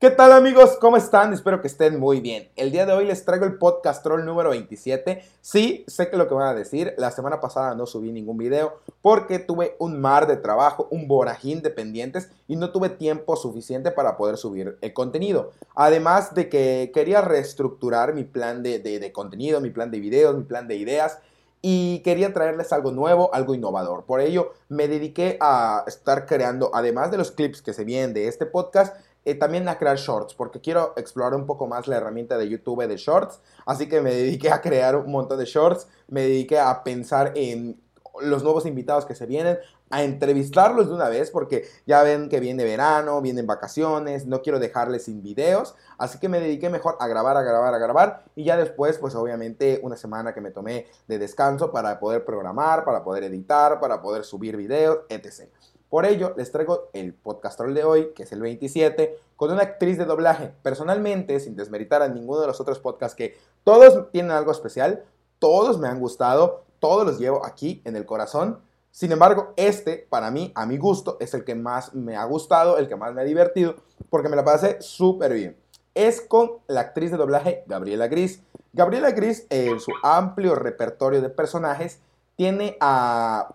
¿Qué tal amigos? ¿Cómo están? Espero que estén muy bien. El día de hoy les traigo el podcast troll número 27. Sí, sé que lo que van a decir, la semana pasada no subí ningún video porque tuve un mar de trabajo, un borajín de pendientes y no tuve tiempo suficiente para poder subir el contenido. Además de que quería reestructurar mi plan de, de contenido, mi plan de videos, mi plan de ideas y quería traerles algo nuevo, algo innovador. Por ello me dediqué a estar creando, además de los clips que se vienen de este podcast, eh, también a crear shorts, porque quiero explorar un poco más la herramienta de YouTube de shorts. Así que me dediqué a crear un montón de shorts, me dediqué a pensar en los nuevos invitados que se vienen, a entrevistarlos de una vez, porque ya ven que viene verano, vienen vacaciones, no quiero dejarles sin videos, así que me dediqué mejor a grabar, a grabar, a grabar, y ya después, pues obviamente una semana que me tomé de descanso para poder programar, para poder editar, para poder subir videos, etc. Por ello, les traigo el podcast de hoy, que es el 27, con una actriz de doblaje. Personalmente, sin desmeritar a ninguno de los otros podcasts que todos tienen algo especial, todos me han gustado, todos los llevo aquí en el corazón. Sin embargo, este, para mí, a mi gusto, es el que más me ha gustado, el que más me ha divertido, porque me la pasé súper bien. Es con la actriz de doblaje Gabriela Gris. Gabriela Gris, en su amplio repertorio de personajes, tiene a,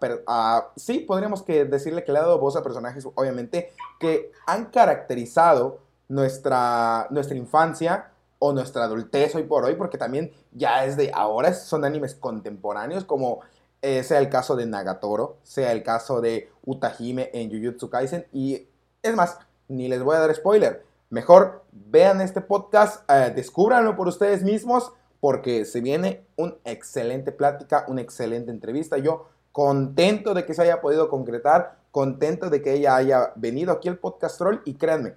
sí, podríamos que decirle que le ha dado voz a personajes, obviamente, que han caracterizado nuestra, nuestra infancia o nuestra adultez hoy por hoy, porque también ya es de ahora, son animes contemporáneos, como eh, sea el caso de Nagatoro, sea el caso de Utahime en Jujutsu Kaisen, y es más, ni les voy a dar spoiler, mejor vean este podcast, eh, descúbranlo por ustedes mismos, porque se viene una excelente plática, una excelente entrevista. Yo contento de que se haya podido concretar, contento de que ella haya venido aquí al podcast troll y créanme,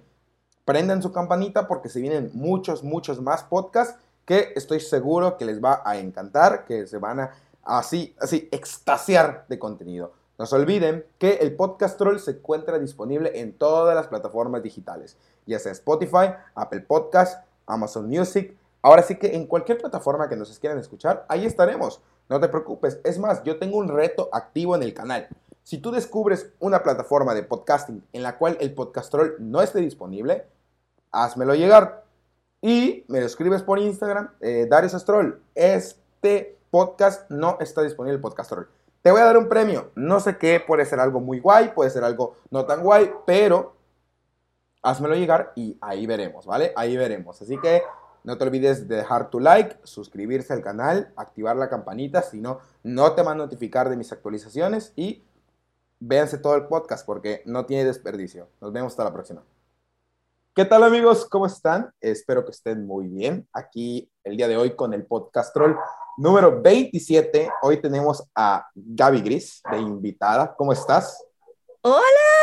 prendan su campanita porque se vienen muchos, muchos más podcasts que estoy seguro que les va a encantar, que se van a así, así extasiar de contenido. No se olviden que el podcast troll se encuentra disponible en todas las plataformas digitales, ya sea Spotify, Apple Podcast, Amazon Music, Ahora sí que en cualquier plataforma que nos quieran escuchar, ahí estaremos. No te preocupes. Es más, yo tengo un reto activo en el canal. Si tú descubres una plataforma de podcasting en la cual el podcastrol no esté disponible, házmelo llegar. Y me lo escribes por Instagram, eh, Darius Astrol. Este podcast no está disponible el podcastrol. Te voy a dar un premio. No sé qué, puede ser algo muy guay, puede ser algo no tan guay, pero házmelo llegar y ahí veremos, ¿vale? Ahí veremos. Así que no te olvides de dejar tu like, suscribirse al canal, activar la campanita, si no, no te va a notificar de mis actualizaciones y véanse todo el podcast porque no tiene desperdicio. Nos vemos hasta la próxima. ¿Qué tal amigos? ¿Cómo están? Espero que estén muy bien. Aquí el día de hoy con el podcast troll número 27. Hoy tenemos a Gaby Gris de invitada. ¿Cómo estás? Hola,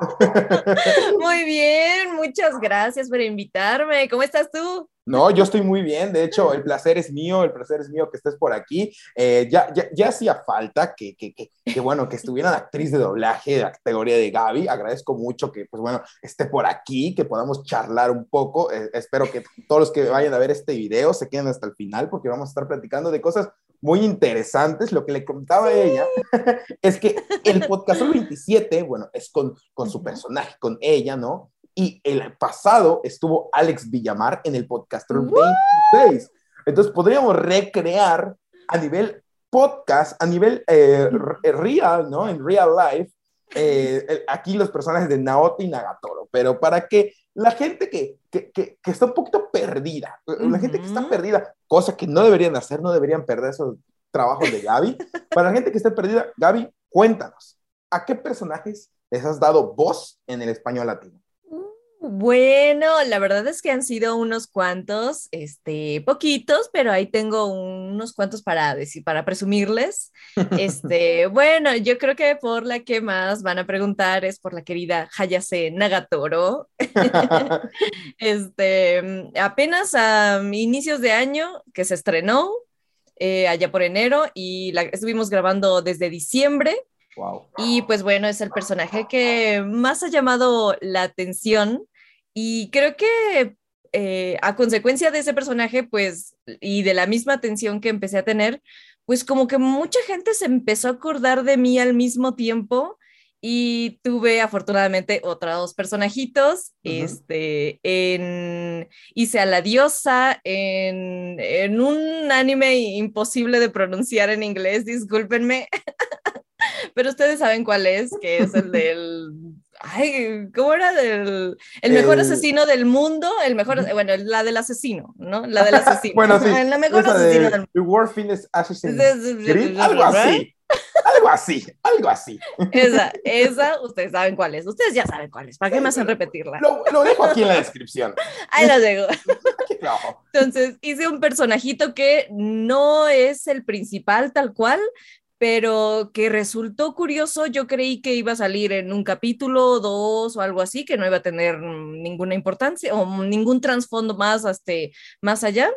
muy bien, muchas gracias por invitarme. ¿Cómo estás tú? No, yo estoy muy bien. De hecho, el placer es mío, el placer es mío que estés por aquí. Eh, ya, ya, hacía falta que, que, que, bueno, que estuviera la actriz de doblaje de la categoría de Gaby. Agradezco mucho que, pues bueno, esté por aquí, que podamos charlar un poco. Eh, espero que todos los que vayan a ver este video se queden hasta el final porque vamos a estar platicando de cosas muy interesantes. Lo que le contaba a ella es que el podcast 27, bueno, es con, con su personaje, con ella, ¿no? Y el pasado estuvo Alex Villamar en el podcast 26. Entonces podríamos recrear a nivel podcast, a nivel eh, real, ¿no? En real life, eh, aquí los personajes de Naoto y Nagatoro. Pero para que la gente que, que, que, está un poquito perdida, la gente que está perdida, cosa que no deberían hacer, no deberían perder esos trabajos de Gaby. Para la gente que esté perdida, Gaby, cuéntanos, ¿a qué personajes les has dado voz en el español latino? Bueno, la verdad es que han sido unos cuantos, este, poquitos, pero ahí tengo unos cuantos para decir, para presumirles. Este, bueno, yo creo que por la que más van a preguntar es por la querida Hayase Nagatoro. este, apenas a inicios de año que se estrenó, eh, allá por enero, y la estuvimos grabando desde diciembre. Wow. Y pues bueno, es el personaje que más ha llamado la atención y creo que eh, a consecuencia de ese personaje, pues, y de la misma atención que empecé a tener, pues como que mucha gente se empezó a acordar de mí al mismo tiempo y tuve afortunadamente otros personajitos. Este, en, hice a la diosa en, en, un anime imposible de pronunciar en inglés, discúlpenme. Pero ustedes saben cuál es, que es el del. Ay, ¿cómo era? Del, el mejor asesino del mundo, el mejor, bueno, la del asesino, ¿no? La del asesino. bueno, sí. La mejor asesino del mundo. The World Assassin. Algo así. Algo así, algo así. Esa, esa, ustedes saben cuál es. Ustedes ya saben cuál es. ¿Para qué me hacen repetirla? Lo, lo dejo aquí en la descripción. Ahí lo dejo. Entonces, hice un personajito que no es el principal tal cual, pero que resultó curioso. Yo creí que iba a salir en un capítulo, dos o algo así, que no iba a tener ninguna importancia o ningún trasfondo más, hasta, más allá.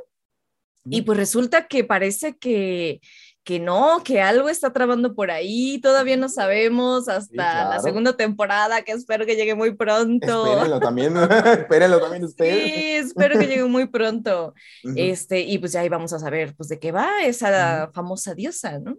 Y pues resulta que parece que, que no, que algo está trabando por ahí, todavía no sabemos hasta la segunda temporada, que espero que llegue muy pronto. Espérenlo también, espérenlo también ustedes. Sí, espero que llegue muy pronto. Este, y pues ya ahí vamos a saber pues de qué va esa famosa diosa, ¿no?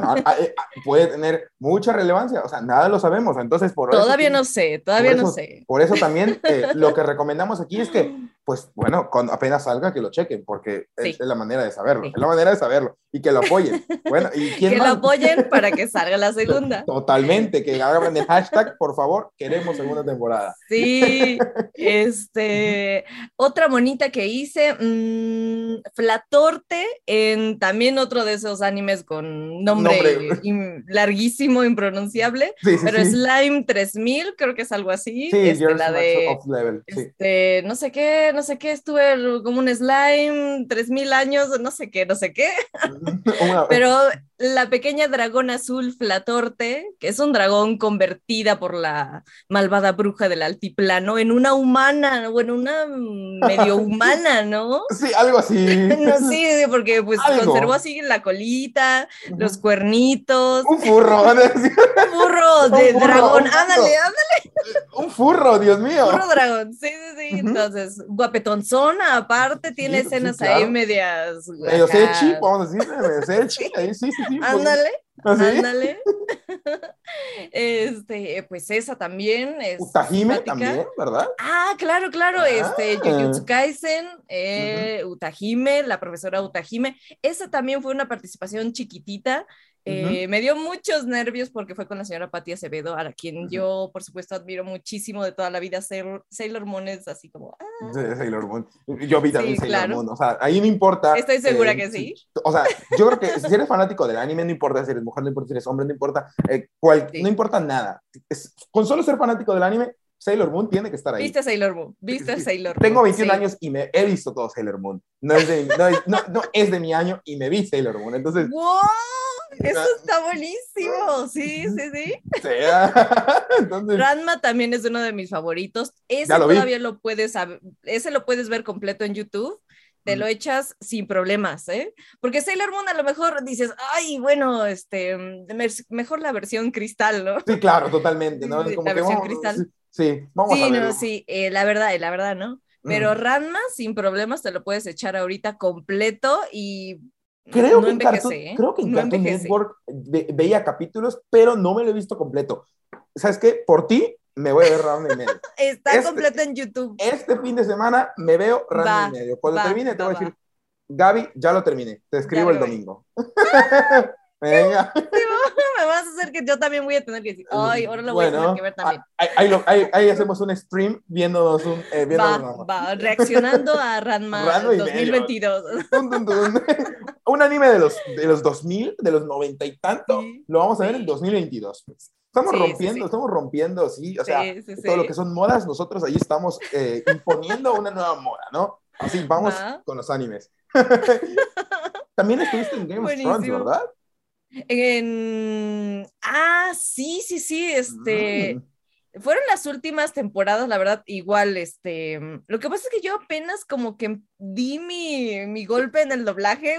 Ah, eh, puede tener mucha relevancia, o sea, nada lo sabemos, entonces por Todavía no sé, todavía no sé. Por eso también eh, lo que recomendamos aquí es que, pues bueno, cuando apenas salga que lo chequen, porque es, la manera de saberlo, es la manera de saberlo, y que lo apoyen. Bueno, ¿y quién Que lo apoyen para que salga la segunda. Totalmente, que hagan el hashtag, por favor, queremos segunda temporada. Sí, este, otra monita que hice, mmm, Flatorte, en también otro de esos animes con nombre, larguísimo, impronunciable, pero Slime 3000, creo que es algo así. Sí, este, la de, este, no sé qué, no sé qué, estuve como un slime 3000 años, no sé qué, no sé qué. pero la pequeña dragón azul Flatorte, que es un dragón convertida por la malvada bruja del altiplano en una humana, bueno, una medio humana, ¿no? Sí, algo así. no, sí, porque pues conservó así la colita, los cuernitos. Un furro. un furro de dragón, ándale, ándale. Un furro, Dios mío. Furro dragón, sí, sí, sí. Entonces, guapetonzona, aparte, tiene escenas ahí medias. Medio sechi, vamos a decir, medio sechi, ahí sí, sí, sí. Ándale. ¿Ah, ándale. este, pues esa también es. Utahime también, ¿verdad? Ah, claro, claro. Este, ah. Jujutsu Kaisen, eh, Utahime, la profesora Utahime. Esa también fue una participación chiquitita. Eh, me dio muchos nervios porque fue con la señora Patti Acevedo, a quien yo, por supuesto, admiro muchísimo de toda la vida. Sailor, Moon es así como. Ah. Sailor Moon. Yo vi también Sailor Moon. O sea, ahí no importa. Estoy segura que sí. O sea, yo creo que si eres fanático del anime, no importa si eres mujer, no importa si eres hombre, no importa. Eh, no importa nada. con solo ser fanático del anime, Sailor Moon tiene que estar ahí. Viste Sailor Moon, viste Sailor Moon. Tengo 21 años y me he visto todo Sailor Moon. No es, de, no, no, es de mi año y me vi Sailor Moon. Entonces. ¡Wow! Eso está buenísimo. Sí, sí, sí. sí. Entonces, Ranma también es uno de mis favoritos. Ese todavía lo puedes, ese lo puedes ver completo en YouTube te lo echas sin problemas, ¿eh? Porque Sailor Moon a lo mejor dices, ay, bueno, este, mejor la versión cristal, ¿no? Sí, claro, totalmente, ¿no? Como la versión cristal. Sí, vamos sí, a No, sí, eh, la verdad, la verdad, ¿no? Pero Ranma, sin problemas, te lo puedes echar ahorita completo y Creo, que en Cartoon, ¿eh? creo que en Cartoon Network veía capítulos, pero no me lo he visto completo. ¿Sabes qué? Por ti, me voy a ver Ranma y medio. Está este completo en YouTube. Este fin de semana me veo Ranma y medio. Cuando termine, te voy a decir, Gaby, ya lo terminé. Te escribo el domingo. Venga. Me vas a hacer que yo también voy a tener que decir, ay, ahora lo voy a tener que ver también. Ahí, hacemos un stream viéndonos un. Eh, va, va, reaccionando a Ranma, 2022. un anime de los, de los 2000, de los 90 y tanto, lo vamos a ver en 2022. Estamos rompiendo, estamos rompiendo, sí, o sea, todo lo que son modas, nosotros ahí estamos eh, imponiendo una nueva moda, ¿no? Así, vamos con los animes. También estuviste en Game of Thrones, ¿verdad? En... Ah, sí, sí, sí, este... Mm. Fueron las últimas temporadas, la verdad, igual, este... Lo que pasa es que yo apenas como que di mi, mi golpe en el doblaje.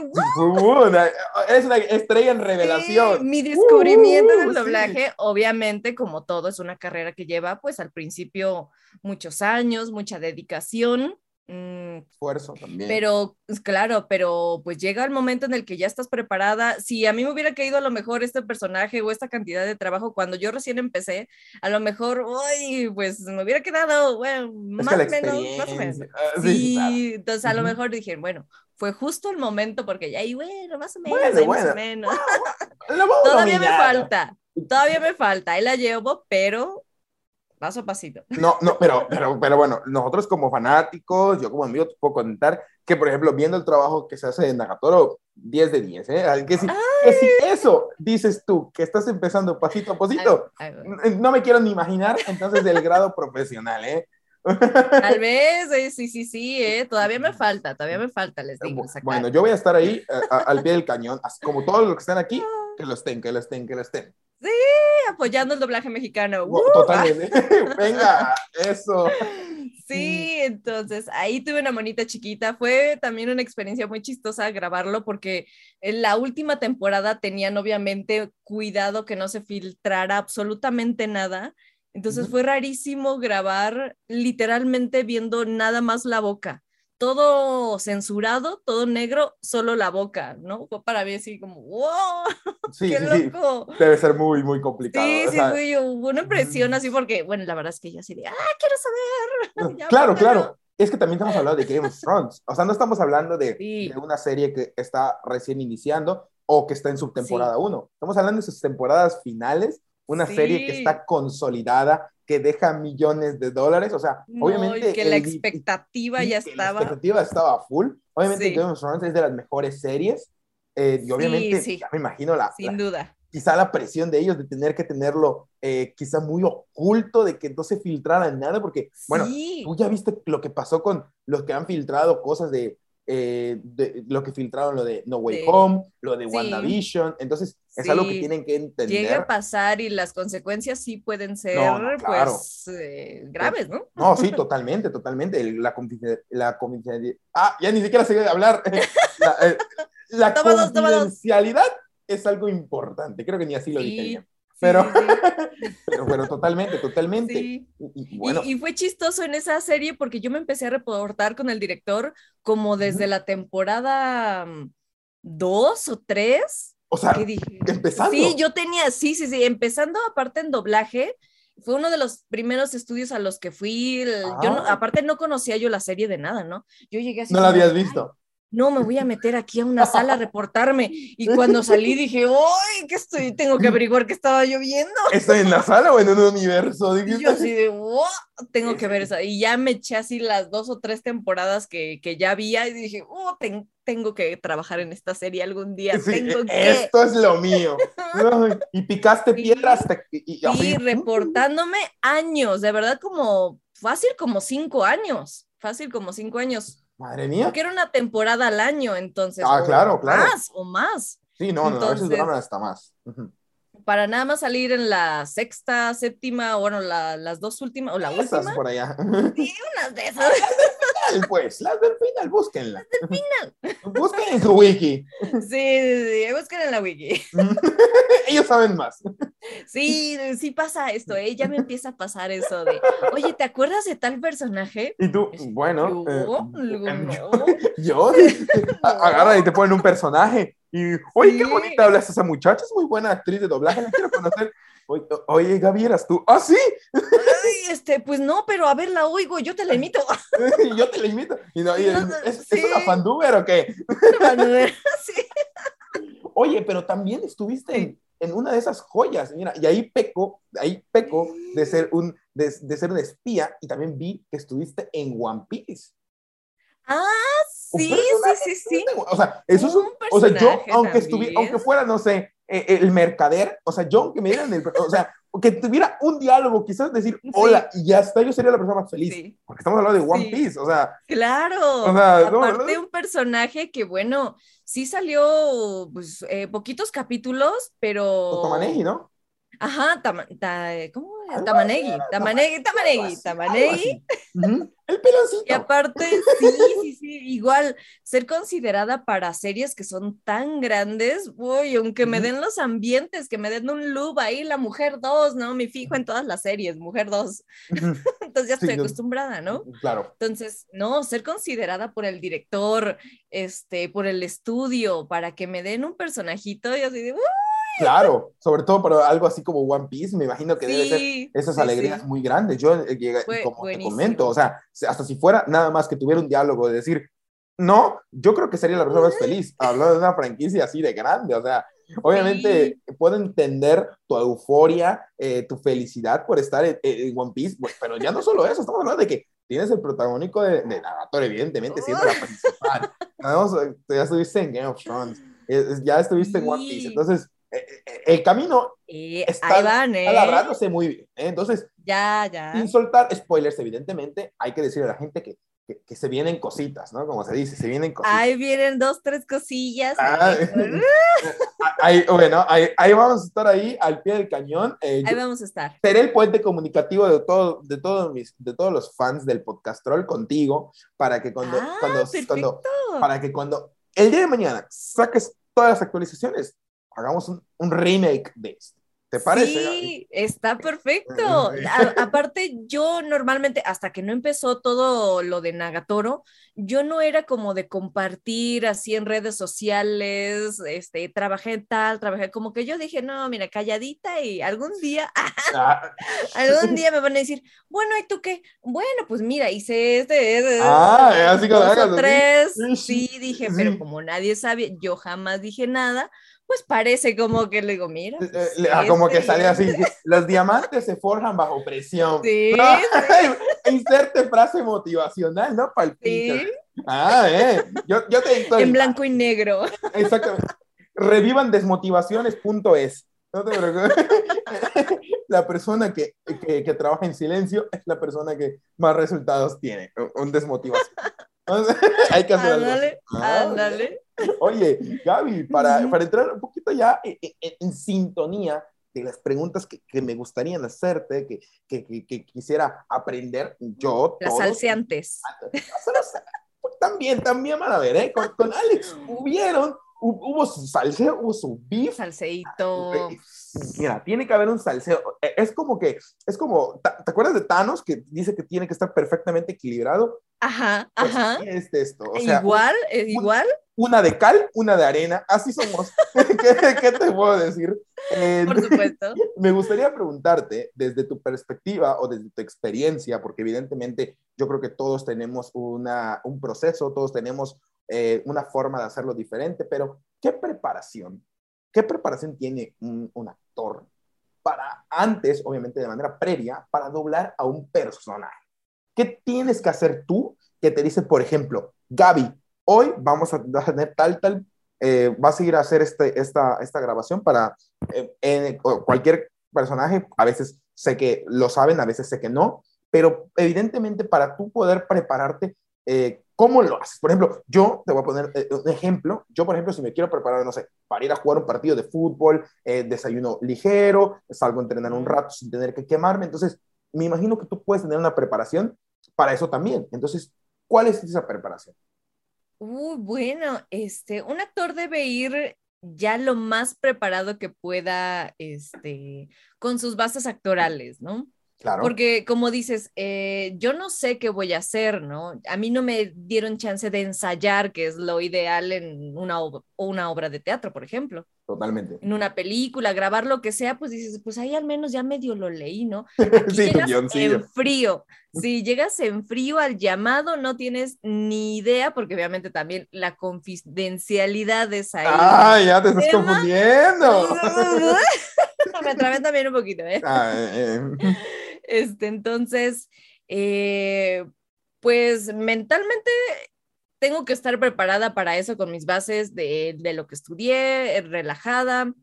es una estrella en revelación. mi descubrimiento del doblaje, obviamente, como todo, es una carrera que lleva, pues, al principio muchos años, mucha dedicación Mm, esfuerzo también. Pero, pues, claro, pero pues llega el momento en el que ya estás preparada. Si a mí me hubiera caído a lo mejor este personaje o esta cantidad de trabajo cuando yo recién empecé, a lo mejor, uy, pues me hubiera quedado, bueno, más o menos, más o menos. Ah, sí, entonces a lo mejor dije, bueno, fue justo el momento porque ya, y bueno, más o menos, más o menos. todavía me falta, todavía me falta, ahí la llevo, pero paso a pasito. No, no, pero, pero, pero bueno, nosotros como fanáticos, yo como amigo te puedo contar que, por ejemplo, viendo el trabajo que se hace en Nagatoro, 10 de 10, ¿eh? Que si, que si, eso dices tú, que estás empezando pasito a pasito, no me quiero ni imaginar entonces del grado profesional, ¿eh? Tal vez, eh, sí, sí, sí, ¿eh? todavía me falta, todavía me falta, les digo. Bueno, yo voy a estar ahí eh, al pie del cañón, como todos los que están aquí, que lo estén, que lo estén, que lo estén. Sí, apoyando el doblaje mexicano. Totalmente. Venga, eso. Sí, entonces ahí tuve una monita chiquita. Fue también una experiencia muy chistosa grabarlo porque en la última temporada tenían obviamente cuidado que no se filtrara absolutamente nada. Entonces fue rarísimo grabar literalmente viendo nada más la boca todo censurado, todo negro, solo la boca, ¿no? Fue para mí así como, wow, sí, qué loco. Debe ser muy, muy complicado. Sí, sí, fue una impresión así porque, bueno, la verdad es que yo así de, ah, quiero saber. claro, claro. Es que también estamos hablando de Game of Thrones. O sea, no estamos hablando de, de una serie que está recién iniciando o que está en su temporada 1. Estamos hablando de sus temporadas finales, una serie que está consolidada, que deja millones de dólares, o sea, obviamente... que la expectativa ya estaba... La expectativa estaba full, obviamente Game of Thrones es de las mejores series, eh, y obviamente, ya me imagino la... Sin duda. Quizá la presión de ellos de tener que tenerlo eh, quizá muy oculto, de que no se filtrara nada, porque, bueno, tú ya viste lo que pasó con los que han filtrado cosas de eh, de, lo que filtraron, lo de No Way Home, lo de WandaVision, entonces es algo que tienen que entender. Llega a pasar y las consecuencias sí pueden ser pues eh, graves, ¿no? No, sí, totalmente, totalmente. La, la Ah, ya ni siquiera se de hablar. la, eh, la confidencialidad es algo importante, creo que ni así lo dije pero, pero, pero, totalmente, totalmente. Y, y, fue chistoso en esa serie porque yo me empecé a reportar con el director como desde la temporada 2 mm, o 3. O sea, empezando. Sí, yo tenía, sí, sí, sí, empezando aparte en doblaje. Fue uno de los primeros estudios a los que fui. Yo ah. aparte no conocía yo la serie de nada, ¿no? Yo llegué así. No la habías visto no, me voy a meter aquí a una sala a reportarme. Y cuando salí dije, ¡ay, qué estoy! Tengo que averiguar qué estaba yo viendo. ¿Estoy en la sala o en un universo? Y yo así de, ¡wow! Tengo que ver eso. Y ya me eché así las dos o tres temporadas que, que ya había y dije, ¡oh, tengo que trabajar en esta serie algún día! tengo que... Esto es lo mío. y picaste piedras. Y, y, reportándome años, de verdad como, fácil como cinco años. Fácil como cinco años Madre mía. Porque era una temporada al año, entonces. Ah, claro, claro. Más o más. Sí, no, no, a veces duran hasta más. Para nada más salir en la sexta, séptima, bueno, las dos últimas, o la esas última. por allá. Sí, unas de esas. pues, las del final, búsquenlas. Las del final. Busquen en su wiki. Sí, sí, sí, busquen en la wiki. Ellos saben más. Sí, sí pasa esto, ¿eh? Ya me empieza a pasar eso de, oye, ¿te acuerdas de tal personaje? Y tú, bueno. ¿Yo? Eh, ¿Yo? Agarra y te ponen un personaje. Y, oye, qué bonita hablas esa muchacha, es muy buena actriz de doblaje, la quiero conocer. Oye, Gaby, ¿eras tú? ¿Ah, sí? Ay, este, pues no, pero a ver, la oigo, yo te la imito. yo te la imito. Y no, ¿es, una fanduber o qué? Fanduber, sí. Oye, pero también estuviste en, en, una de esas joyas, mira, y ahí peco, ahí peco de ser un, de, de ser un espía, y también vi que estuviste en One Piece. Ah, sí, sí, sí, sí. O sea, eso es un, o sea, yo, aunque estuviera, aunque fuera, no sé, eh, el mercader, o sea, yo que me dieran el, o sea, que tuviera un diálogo, quizás decir hola y ya está, yo sería la persona más feliz. Porque estamos hablando de One Piece, o sea. Claro. O sea, aparte un personaje que, bueno, sí salió, pues, eh, poquitos capítulos, pero. Otomaneji, ¿no? Ajá, ¿cómo? Tamanegi, Tamanegi, Tamanegi, Tamanegi. El peloncito. Y aparte, sí, sí, sí, igual, ser considerada para series que son tan grandes, uy, aunque me den los ambientes, que me den un loop ahí, la mujer 2, ¿no? Me fijo en todas las series, mujer 2. Entonces ya estoy acostumbrada, ¿no? Claro. Entonces, no, ser considerada por el director, este, por el estudio, para que me den un personajito, y así de, Claro, sobre todo para algo así como One Piece, me imagino que debe ser esas alegrías muy grandes. Yo, eh, como te comento, o sea, hasta si fuera nada más que tuviera un diálogo de decir, no, yo creo que sería la persona más feliz hablando de una franquicia así de grande, o sea, obviamente puedo entender tu euforia, eh, tu felicidad por estar en, One Piece, pero ya no solo eso, estamos hablando de que tienes el protagónico de, de evidentemente, siendo la principal. ya estuviste en Game of Thrones, ya estuviste en One Piece, entonces el camino está, van, labrándose muy bien. ¿eh? Entonces, ya, ya. sin soltar spoilers, evidentemente, hay que decirle a la gente que, que, se vienen cositas, ¿no? Como se dice, se vienen cositas. Ahí vienen dos, tres cosillas. Ah, bueno, ahí, vamos a estar ahí al pie del cañón. Eh, ahí vamos a estar. Seré el puente comunicativo de, todo, de, todos mis, de todos los fans del Podcastrol contigo para que cuando, ah, cuando, cuando, para que cuando el día de mañana saques todas las actualizaciones, hagamos un, un remake de esto. ¿Te parece? Sí, está perfecto. aparte, yo normalmente, hasta que no empezó todo lo de Nagatoro, yo no era como de compartir así en redes sociales, este, trabajé tal, trabajé, como que yo dije, no, mira, calladita y algún día, ah. algún día me van a decir, bueno, ¿y tú qué? Bueno, pues mira, hice este, este ah, así dos tres, sí, dije, pero como nadie sabe, yo jamás dije nada, pues parece como que le digo, mira. Eh, pues, ah, como que sale así, los diamantes se forjan bajo presión. Sí. Inserte frase motivacional, ¿no? Palpita. Sí. Ah, eh. Yo, yo te En blanco y negro. Exactamente. Revivan desmotivaciones.es. No te preocupes. La persona que, que, que, trabaja en silencio es la persona que más resultados tiene. Un desmotivación. Hay que hacer ándale, algo. Ándale. Oye, Gaby, para, para entrar un poquito ya en, sintonía de las preguntas que, que me gustaría hacerte, que, que, que, quisiera aprender yo. Las salseantes. También, también van a ver, ¿eh? Con, con Alex hubieron hubo su salseo, hubo su beef. Salseito. Mira, tiene que haber un salseo. E, es como que, es como, ¿te acuerdas de Thanos que dice que tiene que estar perfectamente equilibrado? Ajá, pues ajá. es esto. igual, es igual. Una de cal, una de arena, así somos. ¿Qué, te puedo decir? Por supuesto. Me gustaría preguntarte, desde tu perspectiva o desde tu experiencia, porque evidentemente yo creo que todos tenemos una, un proceso, todos tenemos eh, una forma de hacerlo diferente, pero ¿qué preparación? ¿Qué preparación tiene un, actor para antes, obviamente de manera previa, para doblar a un personaje? ¿Qué tienes que hacer tú que te dice, por ejemplo, Gaby, hoy vamos a tener tal, tal, eh, va a seguir a hacer este, esta, esta grabación para eh, cualquier personaje, a veces sé que lo saben, a veces sé que no, pero evidentemente para tú poder prepararte, eh, ¿Cómo lo haces? Por ejemplo, yo te voy a poner eh, un ejemplo. Yo, por ejemplo, si me quiero preparar, no sé, para ir a jugar un partido de fútbol, eh, desayuno ligero, salgo a entrenar un rato sin tener que quemarme. Entonces, me imagino que tú puedes tener una preparación para eso también. Entonces, ¿cuál es esa preparación? Bueno, este, un actor debe ir ya lo más preparado que pueda, este, con sus bases actorales, ¿no? Porque como dices, eh, yo no sé qué voy a hacer, ¿no? A mí no me dieron chance de ensayar, que es lo ideal en una, una obra de teatro, por ejemplo. Totalmente. En una película, grabar lo que sea, pues dices, pues ahí al menos ya medio lo leí, ¿no? sí, llegas en frío. Si llegas en frío al llamado, no tienes ni idea, porque obviamente también la confidencialidad es ahí. ¡Ah, ya te estás confundiendo! me atrapé también un poquito, ¿eh? Ah, eh, eh. Este, entonces, eh, pues mentalmente tengo que estar preparada para eso con mis bases de, de lo que estudié, relajada,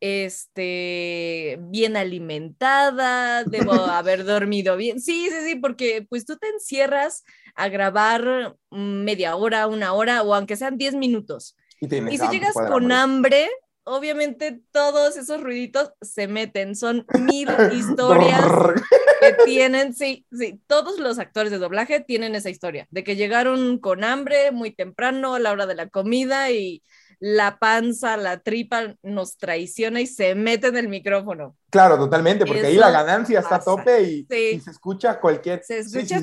este, bien alimentada, debo haber dormido bien. Sí, sí, sí, porque pues tú te encierras a grabar media hora, una hora o aunque sean 10 minutos. Y, si llegas con hambre, obviamente todos esos ruiditos se meten, son mil historias que tienen, sí, sí, todos los actores de doblaje tienen esa historia, de que llegaron con hambre muy temprano a la hora de la comida y la panza, la tripa nos traiciona y se mete en el micrófono. Claro, totalmente, porque ahí la ganancia está a tope y, se escucha cualquier... Se escucha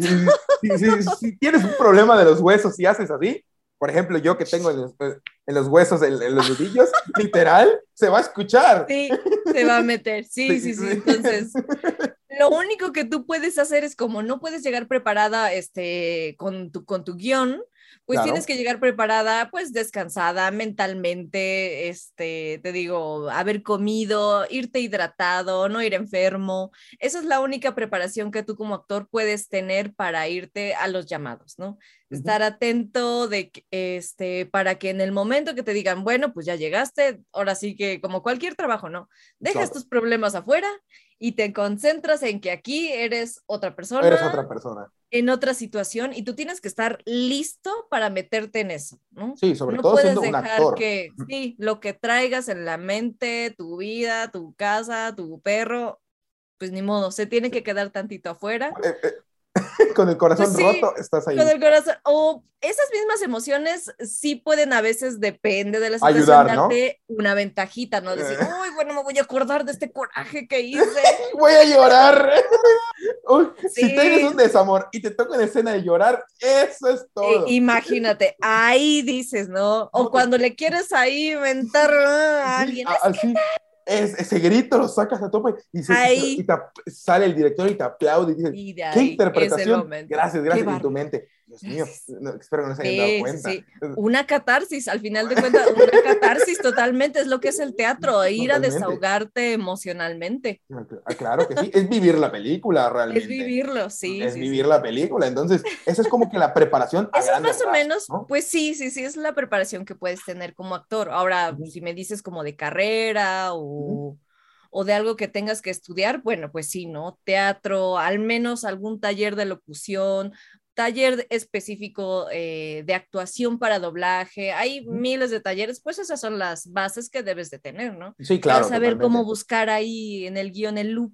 Si tienes un problema de los huesos y haces así, por ejemplo, yo que tengo en los, en los huesos, en, los nudillos, literal, se va a escuchar. Sí, se va a meter, sí, sí, sí. Entonces, lo único que tú puedes hacer es como no puedes llegar preparada este, con, tu, con tu guion, pues tienes que llegar preparada, pues descansada mentalmente, este, te digo, haber comido, irte hidratado, no ir enfermo. Esa es la única preparación que tú como actor puedes tener para irte a los llamados, ¿no? Estar atento de, este, para que en el momento que te digan, bueno, pues ya llegaste, ahora sí que como cualquier trabajo, ¿no? Dejas tus problemas afuera y te concentras en que aquí eres otra persona. Eres otra persona. En otra situación y tú tienes que estar listo para meterte en eso, ¿no? Sí, sobre todo siendo un actor. que, sí, lo que traigas en la mente, tu vida, tu casa, tu perro, pues ni modo, se tiene que quedar tantito afuera. Eh, eh, con el corazón pues roto, estás ahí. Con el corazón, o esas mismas emociones sí pueden a veces, depende de la situación, darte una ventajita, ¿no? Decir, eh. uy, bueno, me voy a acordar de este coraje que hice. voy a llorar. Si tienes un desamor y te toca una escena de llorar, eso es todo. imagínate, ahí dices, ¿no? O cuando le quieres ahí inventar a alguien. así, ese grito lo sacas a tope y, sale el director y te aplaude y dices, ¿qué interpretación? Gracias, gracias en tu mente. Dios mío, espero que no se hayan dado cuenta. Sí. Una catarsis, al final de cuentas, una catarsis totalmente es lo que es el teatro, ir a desahogarte emocionalmente. Ah, claro que sí, es vivir la película realmente. Es vivirlo, sí. Es vivir la película, entonces esa es como que la preparación. Eso es más o menos, pues sí, sí, sí, es la preparación que puedes tener como actor. Ahora, si me dices como de carrera o o de algo que tengas que estudiar, bueno, pues sí, ¿no? Teatro, al menos algún taller de locución, taller específico eh, de actuación para doblaje, hay miles de talleres, pues esas son las bases que debes de tener, ¿no? Sí, claro. Para saber cómo buscar ahí en el guion el loop.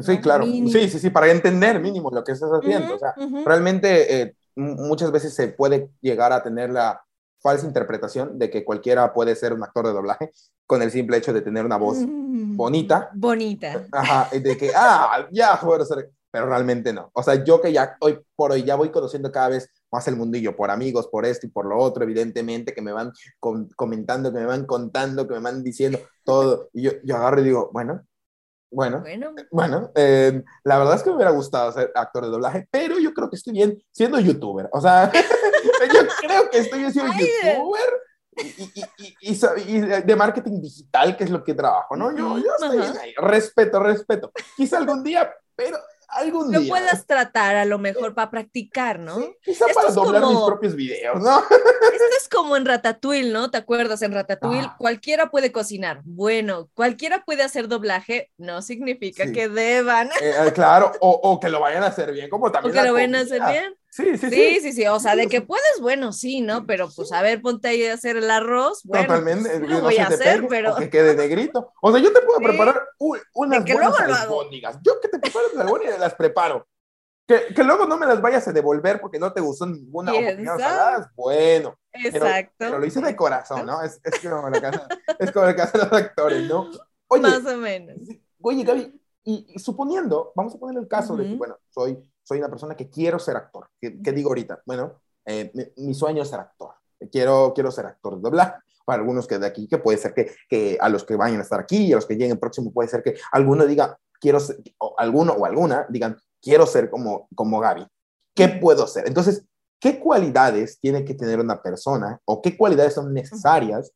Sí, claro. Sí, sí, sí, para entender mínimo lo que estás haciendo. o sea, realmente eh, muchas veces se puede llegar a tener la falsa interpretación de que cualquiera puede ser un actor de doblaje con el simple hecho de tener una voz mm, bonita. Bonita. Ajá, de que, ah, ya puedo ser pero realmente no. O sea, yo que ya hoy por hoy ya voy conociendo cada vez más el mundillo, por amigos, por esto y por lo otro, evidentemente, que me van comentando, que me van contando, que me van diciendo todo, y yo, yo agarro y digo, bueno, bueno, bueno, eh, la verdad es que me hubiera gustado ser actor de doblaje, pero yo creo que estoy bien siendo youtuber. O sea, yo creo que estoy bien siendo youtuber. Y, y, y, de marketing digital, que es lo que trabajo, ¿no? Yo, yo estoy bien ahí. Respeto, respeto. Quizá algún día, pero algún lo puedas tratar a lo mejor para practicar, ¿no? quizá para doblar mis propios videos, ¿no? Esto es como en Ratatouille, ¿no? ¿Te acuerdas? En Ratatouille ah. cualquiera puede cocinar. Bueno, cualquiera puede hacer doblaje, no significa que deban. Eh, eh, claro, o, o, que lo vayan a hacer bien, como también. O que lo vayan a hacer bien. Sí, sí, sí. Sí, sí, O sea, de que puedes, bueno, sí, ¿no? Pero pues a ver, ponte ahí a hacer el arroz. Bueno, Totalmente. Pues, no voy a hacer, pero. que quede negrito. O sea, yo te puedo preparar unas buenas albóndigas. Yo que te preparo las albóndigas las preparo. Que, que, luego no me las vayas a devolver porque no te gustó ninguna o saladas, bueno. Exacto. Pero, lo hice de corazón, ¿no? Es, es, como la casa, es como la casa de los actores, ¿no? Oye, Más o menos. Oye, Gaby, y, suponiendo, vamos a poner el caso de que, bueno, soy soy una persona que quiero ser actor. ¿Qué, digo ahorita? Bueno, eh, mi, sueño es ser actor. Quiero, quiero ser actor de doblaje. Para algunos que de aquí, que puede ser que, que a los que vayan a estar aquí y a los que lleguen próximo, puede ser que alguno diga, quiero ser, o alguno o alguna digan, quiero ser como, como Gaby. ¿Qué puedo ser? Entonces, ¿qué cualidades tiene que tener una persona o qué cualidades son necesarias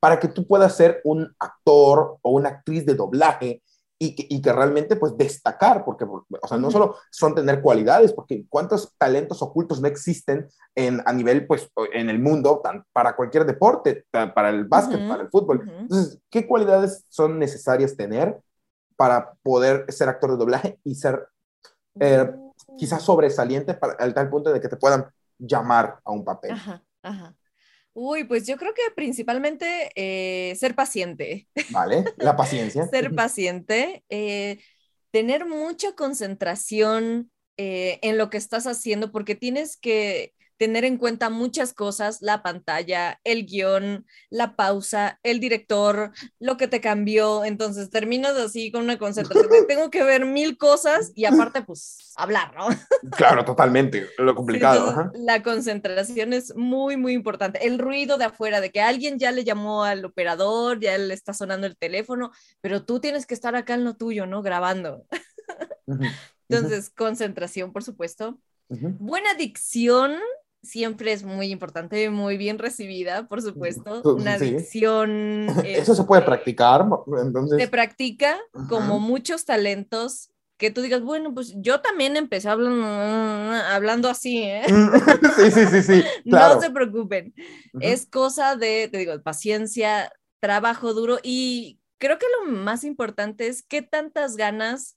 para que tú puedas ser un actor o una actriz de doblaje y que, y que, realmente pues destacar, porque, o sea, no solo son tener cualidades, porque cuántos talentos ocultos no existen en, a nivel, pues, en el mundo, tan, para cualquier deporte, para el básquet, para el fútbol. Entonces, ¿qué cualidades son necesarias tener para poder ser actor de doblaje y ser eh, quizás sobresaliente para, al tal punto de que te puedan llamar a un papel? Ajá, ajá. Uy, pues yo creo que principalmente eh, ser paciente. Vale, la paciencia. ser paciente, eh, tener mucha concentración eh, en lo que estás haciendo, porque tienes que tener en cuenta muchas cosas, la pantalla, el guion, la pausa, el director, lo que te cambió. Entonces terminas así con una concentración. Tengo que ver mil cosas y aparte, pues, hablar, ¿no? Claro, totalmente. Lo complicado. la concentración es muy, muy importante. El ruido de afuera, de que alguien ya le llamó al operador, ya le está sonando el teléfono, pero tú tienes que estar acá en lo tuyo, ¿no? Grabando. Entonces, concentración, por supuesto. Buena dicción, siempre es muy importante, muy bien recibida, por supuesto. Una adicción. Eso se puede este, practicar, entonces. Se practica como muchos talentos que tú digas, bueno, pues yo también empecé hablando, hablando así, ¿eh? sí, sí, sí, sí. No se preocupen. Es cosa de, te digo, paciencia, trabajo duro y creo que lo más importante es qué tantas ganas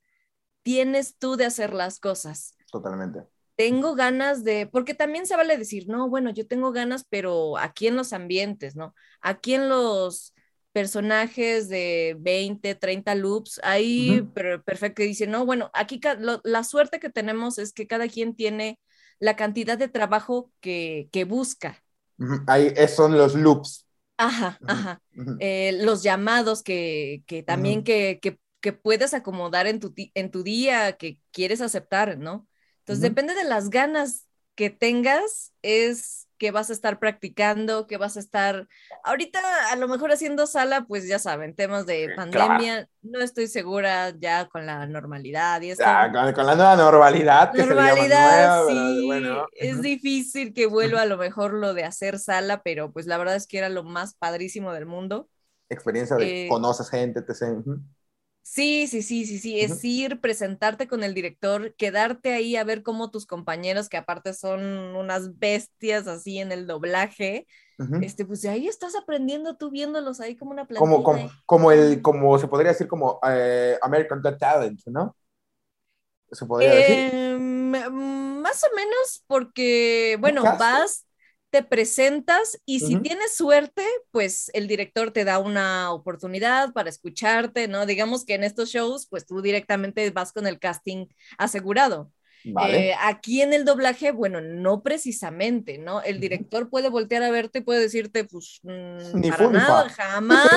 tienes tú de hacer las cosas. Totalmente tengo ganas de, porque también se vale decir, no, bueno, yo tengo ganas, pero aquí en los ambientes, ¿no? Aquí en los personajes de 20, 30 loops, ahí perfecto, dice, no, bueno, aquí la suerte que tenemos es que cada quien tiene la cantidad de trabajo que, busca. Ahí son los loops. Ajá, ajá. Eh, los llamados que, también que, que, puedes acomodar en tu, en tu día, que quieres aceptar, ¿no? Entonces, depende de las ganas que tengas, es que vas a estar practicando, que vas a estar, ahorita a lo mejor haciendo sala, pues ya saben, temas de pandemia, no estoy segura ya con la normalidad y eso. con, la nueva normalidad. normalidad, sí, es difícil que vuelva a lo mejor lo de hacer sala, pero pues la verdad es que era lo más padrísimo del mundo. Experiencia de eh, conoces gente, te Sí, sí, sí, sí, sí, es ir, presentarte con el director, quedarte ahí a ver cómo tus compañeros, que aparte son unas bestias así en el doblaje, este, pues ahí estás aprendiendo tú viéndolos ahí como una plantilla. Como, como, como el, como se podría decir como eh, American Got Talent, ¿no? Se podría decir. Em, más o menos porque, bueno, vas, te presentas y si tienes suerte, pues el director te da una oportunidad para escucharte, ¿no? Digamos que en estos shows, pues tú directamente vas con el casting asegurado. Eh, aquí en el doblaje, bueno, no precisamente, ¿no? El director puede voltear a verte y puede decirte, pues, mm, ni para nada, jamás.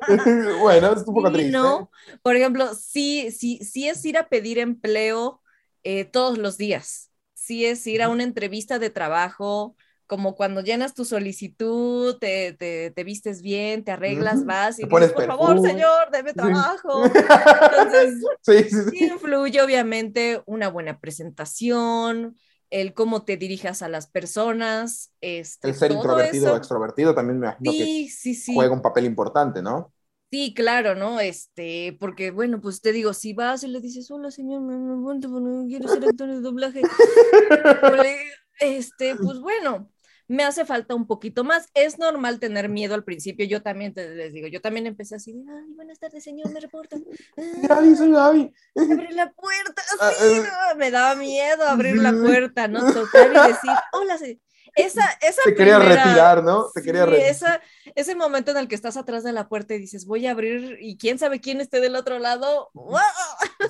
bueno, es un poco triste. No, por ejemplo, sí, sí, sí es ir a pedir empleo eh, todos los días. Sí es ir a una entrevista de trabajo, como cuando llenas tu solicitud, te, te, vistes bien, te arreglas, vas y dices, por favor, señor, deme trabajo. Entonces, sí, influye obviamente una buena presentación, el cómo te dirijas a las personas. Este, el ser introvertido o extrovertido también me imagino que juega un papel importante, ¿no? Sí, claro, ¿no? Este, porque bueno, pues te digo, si vas y le dices, hola señor, me, me, quiero ser actor de doblaje, este, pues bueno, me hace falta un poquito más. Es normal tener miedo al principio, yo también te, les digo, yo también empecé así de, ay, buenas tardes, señor, me reportan. Gaby, soy Gaby. Abrir la puerta, ah, sí, eh. me daba miedo abrir la puerta, ¿no? Tocar y decir, hola, señor esa, esa Te quería retirar, ¿no? Te quería retirar. ese momento en el que estás atrás de la puerta y dices, voy a abrir, y quién sabe quién esté del otro lado.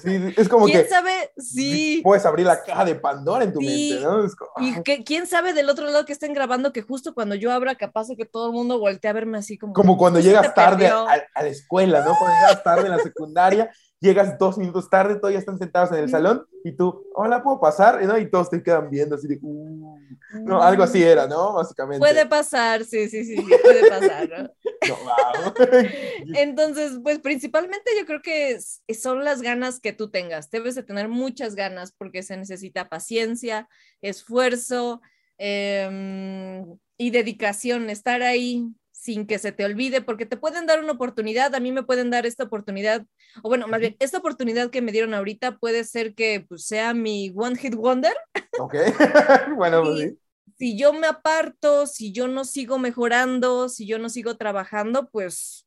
Sí, es como ¿Quién sabe? Sí. Puedes abrir la caja de Pandora en tu mente, ¿no? Y ah. que, quién sabe del otro lado que estén grabando, que justo cuando yo abra, capaz de que todo el mundo voltee a verme así como. Como cuando llegas tarde a, a, la escuela, ¿no? Cuando llegas tarde en la secundaria llegas dos minutos tarde, todavía están sentados en el salón y tú, hola, ¿puedo pasar? Y todos te quedan viendo así de, uh". no, algo así era, ¿no? Básicamente. Puede pasar, sí, sí, sí, puede pasar, ¿no? no Entonces, pues principalmente yo creo que son las ganas que tú tengas. Debes de tener muchas ganas porque se necesita paciencia, esfuerzo em, y dedicación, estar ahí sin que se te olvide, porque te pueden dar una oportunidad, a mí me pueden dar esta oportunidad, o bueno, más bien, esta oportunidad que me dieron ahorita puede ser que pues, sea mi One Hit Wonder. Ok, bueno, pues sí. Si yo me aparto, si yo no sigo mejorando, si yo no sigo trabajando, pues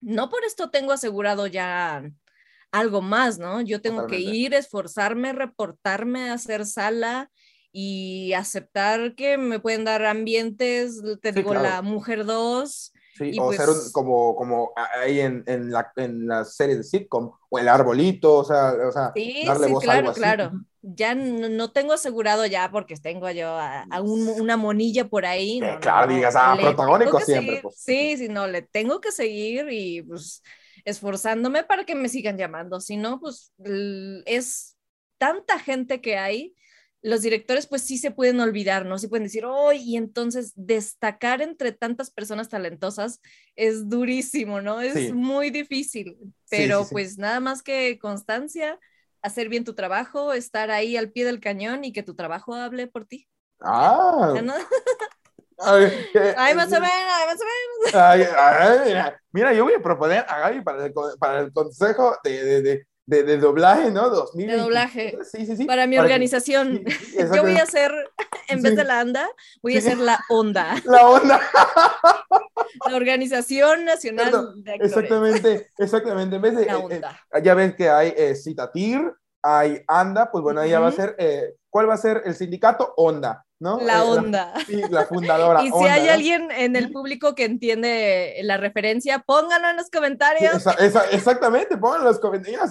no por esto tengo asegurado ya algo más, ¿no? Yo tengo que ir, esforzarme, reportarme, hacer sala y aceptar que me pueden dar ambientes, te digo, la mujer 2. Sí, o ser pues como, como ahí en, en, la, en las series de sitcom, o el arbolito, o sea, o sea sí, darle sí, voz claro, a algo así. claro. Ya no, tengo asegurado ya porque tengo yo a, una monilla por ahí. claro, digas, ah, protagónico siempre. Pues. Sí, sí, no, le tengo que seguir y pues esforzándome para que me sigan llamando. Si no, pues es tanta gente que hay los directores pues sí se pueden olvidar, ¿no? Sí pueden decir, oh, y entonces destacar entre tantas personas talentosas es durísimo, ¿no? Es muy difícil, pero pues nada más que constancia, hacer bien tu trabajo, estar ahí al pie del cañón y que tu trabajo hable por ti. Ah. Ay, más o menos, más o menos. mira, yo voy a proponer a Gaby para el, para el consejo de de, de, doblaje, ¿no? 2000. De doblaje. Sí, sí, sí. Para mi organización. Yo voy a hacer, en vez de la ANDA, voy a hacer la ONDA. La ONDA. La Organización Nacional de Actores. Exactamente, exactamente. En vez de, la eh, ONDA. Eh, ya ves que hay eh, Citatir, hay ANDA, pues bueno, ahí ya va a ser, eh, ¿cuál va a ser el sindicato? ONDA. ¿No? La eh, onda. sí, la fundadora. y si hay alguien en el público que entiende la referencia, pónganlo en los comentarios. exactamente, pónganlo en los comentarios.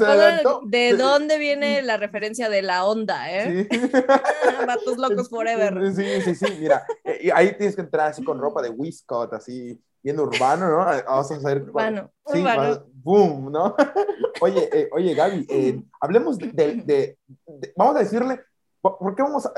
¿De dónde viene la referencia de la onda, eh? Sí. Locos forever. Sí, sí, sí, mira, eh, ahí tienes que entrar así con ropa de Wiscott, así, bien urbano, ¿no? Vamos a hacer... Urbano, sí, boom, ¿no? oye, oye, Gaby, hablemos de, vamos a decirle ¿Por qué vamos a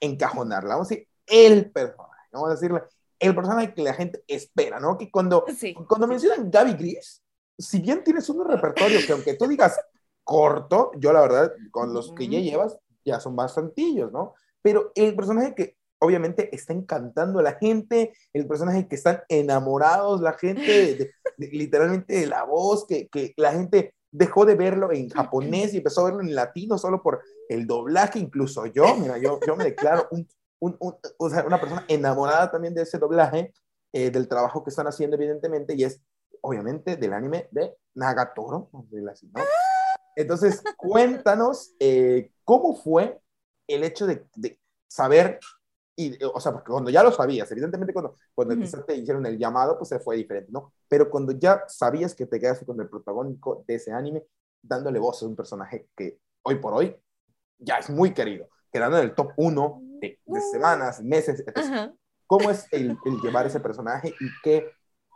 encajonarla? Vamos a decir el personaje, vamos a decirle el personaje que la gente espera, ¿no? Que cuando, cuando mencionan Gaby Gris, si bien tienes un repertorio que aunque tú digas corto, yo la verdad, con los que ya llevas, ya son bastantillos, ¿no? Pero el personaje que obviamente está encantando a la gente, el personaje que están enamorados, la gente, literalmente de la voz, que, que la gente dejó de verlo en japonés y empezó a verlo en latino solo por el doblaje, incluso yo, mira, yo, yo me declaro un, un, o sea, una persona enamorada también de ese doblaje, eh, del trabajo que están haciendo evidentemente, y es obviamente del anime de Nagatoro, Entonces, cuéntanos eh, cómo fue el hecho de, de saber y, o sea, porque cuando ya lo sabías, evidentemente cuando, cuando te hicieron el llamado, pues se fue diferente, ¿no? Pero cuando ya sabías que te quedaste con el protagónico de ese anime, dándole voz a un personaje que hoy por hoy ya es muy querido, quedando en el top uno de, semanas, meses, etc. ¿Cómo es el, el, llevar ese personaje y qué,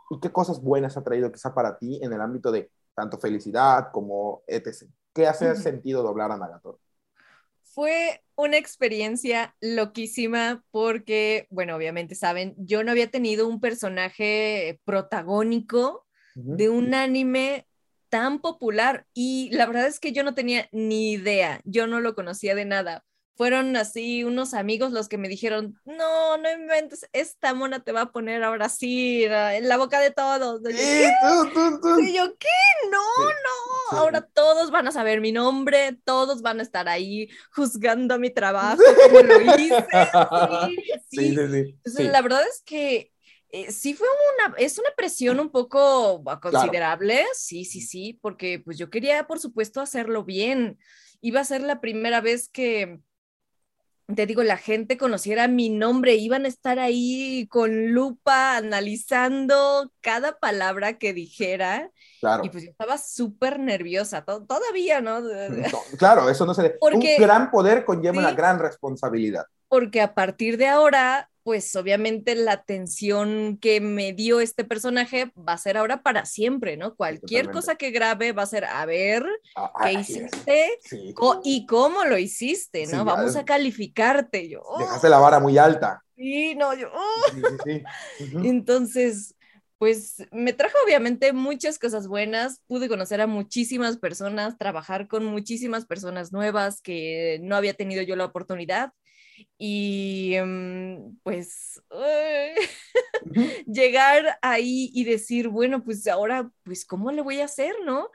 y qué cosas buenas ha traído quizá para ti en el ámbito de tanto felicidad como etc? ¿Qué hace sentido doblar a Nagatoro? Fue una experiencia loquísima porque, bueno, obviamente saben, yo no había tenido un personaje protagónico de un anime tan popular y la verdad es que yo no tenía ni idea, yo no lo conocía de nada fueron así unos amigos los que me dijeron, no, no inventes, esta mona te va a poner ahora sí en la boca de todos. Y yo, ¿qué? No, no, ahora todos van a saber mi nombre, todos van a estar ahí juzgando mi trabajo, como lo hice. Sí, sí, sí. la verdad es que eh, sí fue una, es una presión un poco considerable, sí, sí, sí, porque pues yo quería, por supuesto, hacerlo bien. Iba a ser la primera vez que te digo, la gente conociera mi nombre, iban a estar ahí con lupa analizando cada palabra que dijera. Claro. Y pues yo estaba súper nerviosa, todavía, ¿no? Claro, eso no se... Porque, un gran poder conlleva una gran responsabilidad. Porque a partir de ahora pues obviamente la atención que me dio este personaje va a ser ahora para siempre, ¿no? Cualquier cosa que grabe va a ser, a ver, ah, ¿qué hiciste? y cómo lo hiciste, ¿no? Vamos a calificarte. Yo, Dejaste la vara muy alta. Sí, no, yo... Entonces, pues me trajo obviamente muchas cosas buenas, pude conocer a muchísimas personas, trabajar con muchísimas personas nuevas que no había tenido yo la oportunidad y em, pues llegar ahí y decir, bueno, pues ahora, pues, ¿cómo le voy a hacer, no?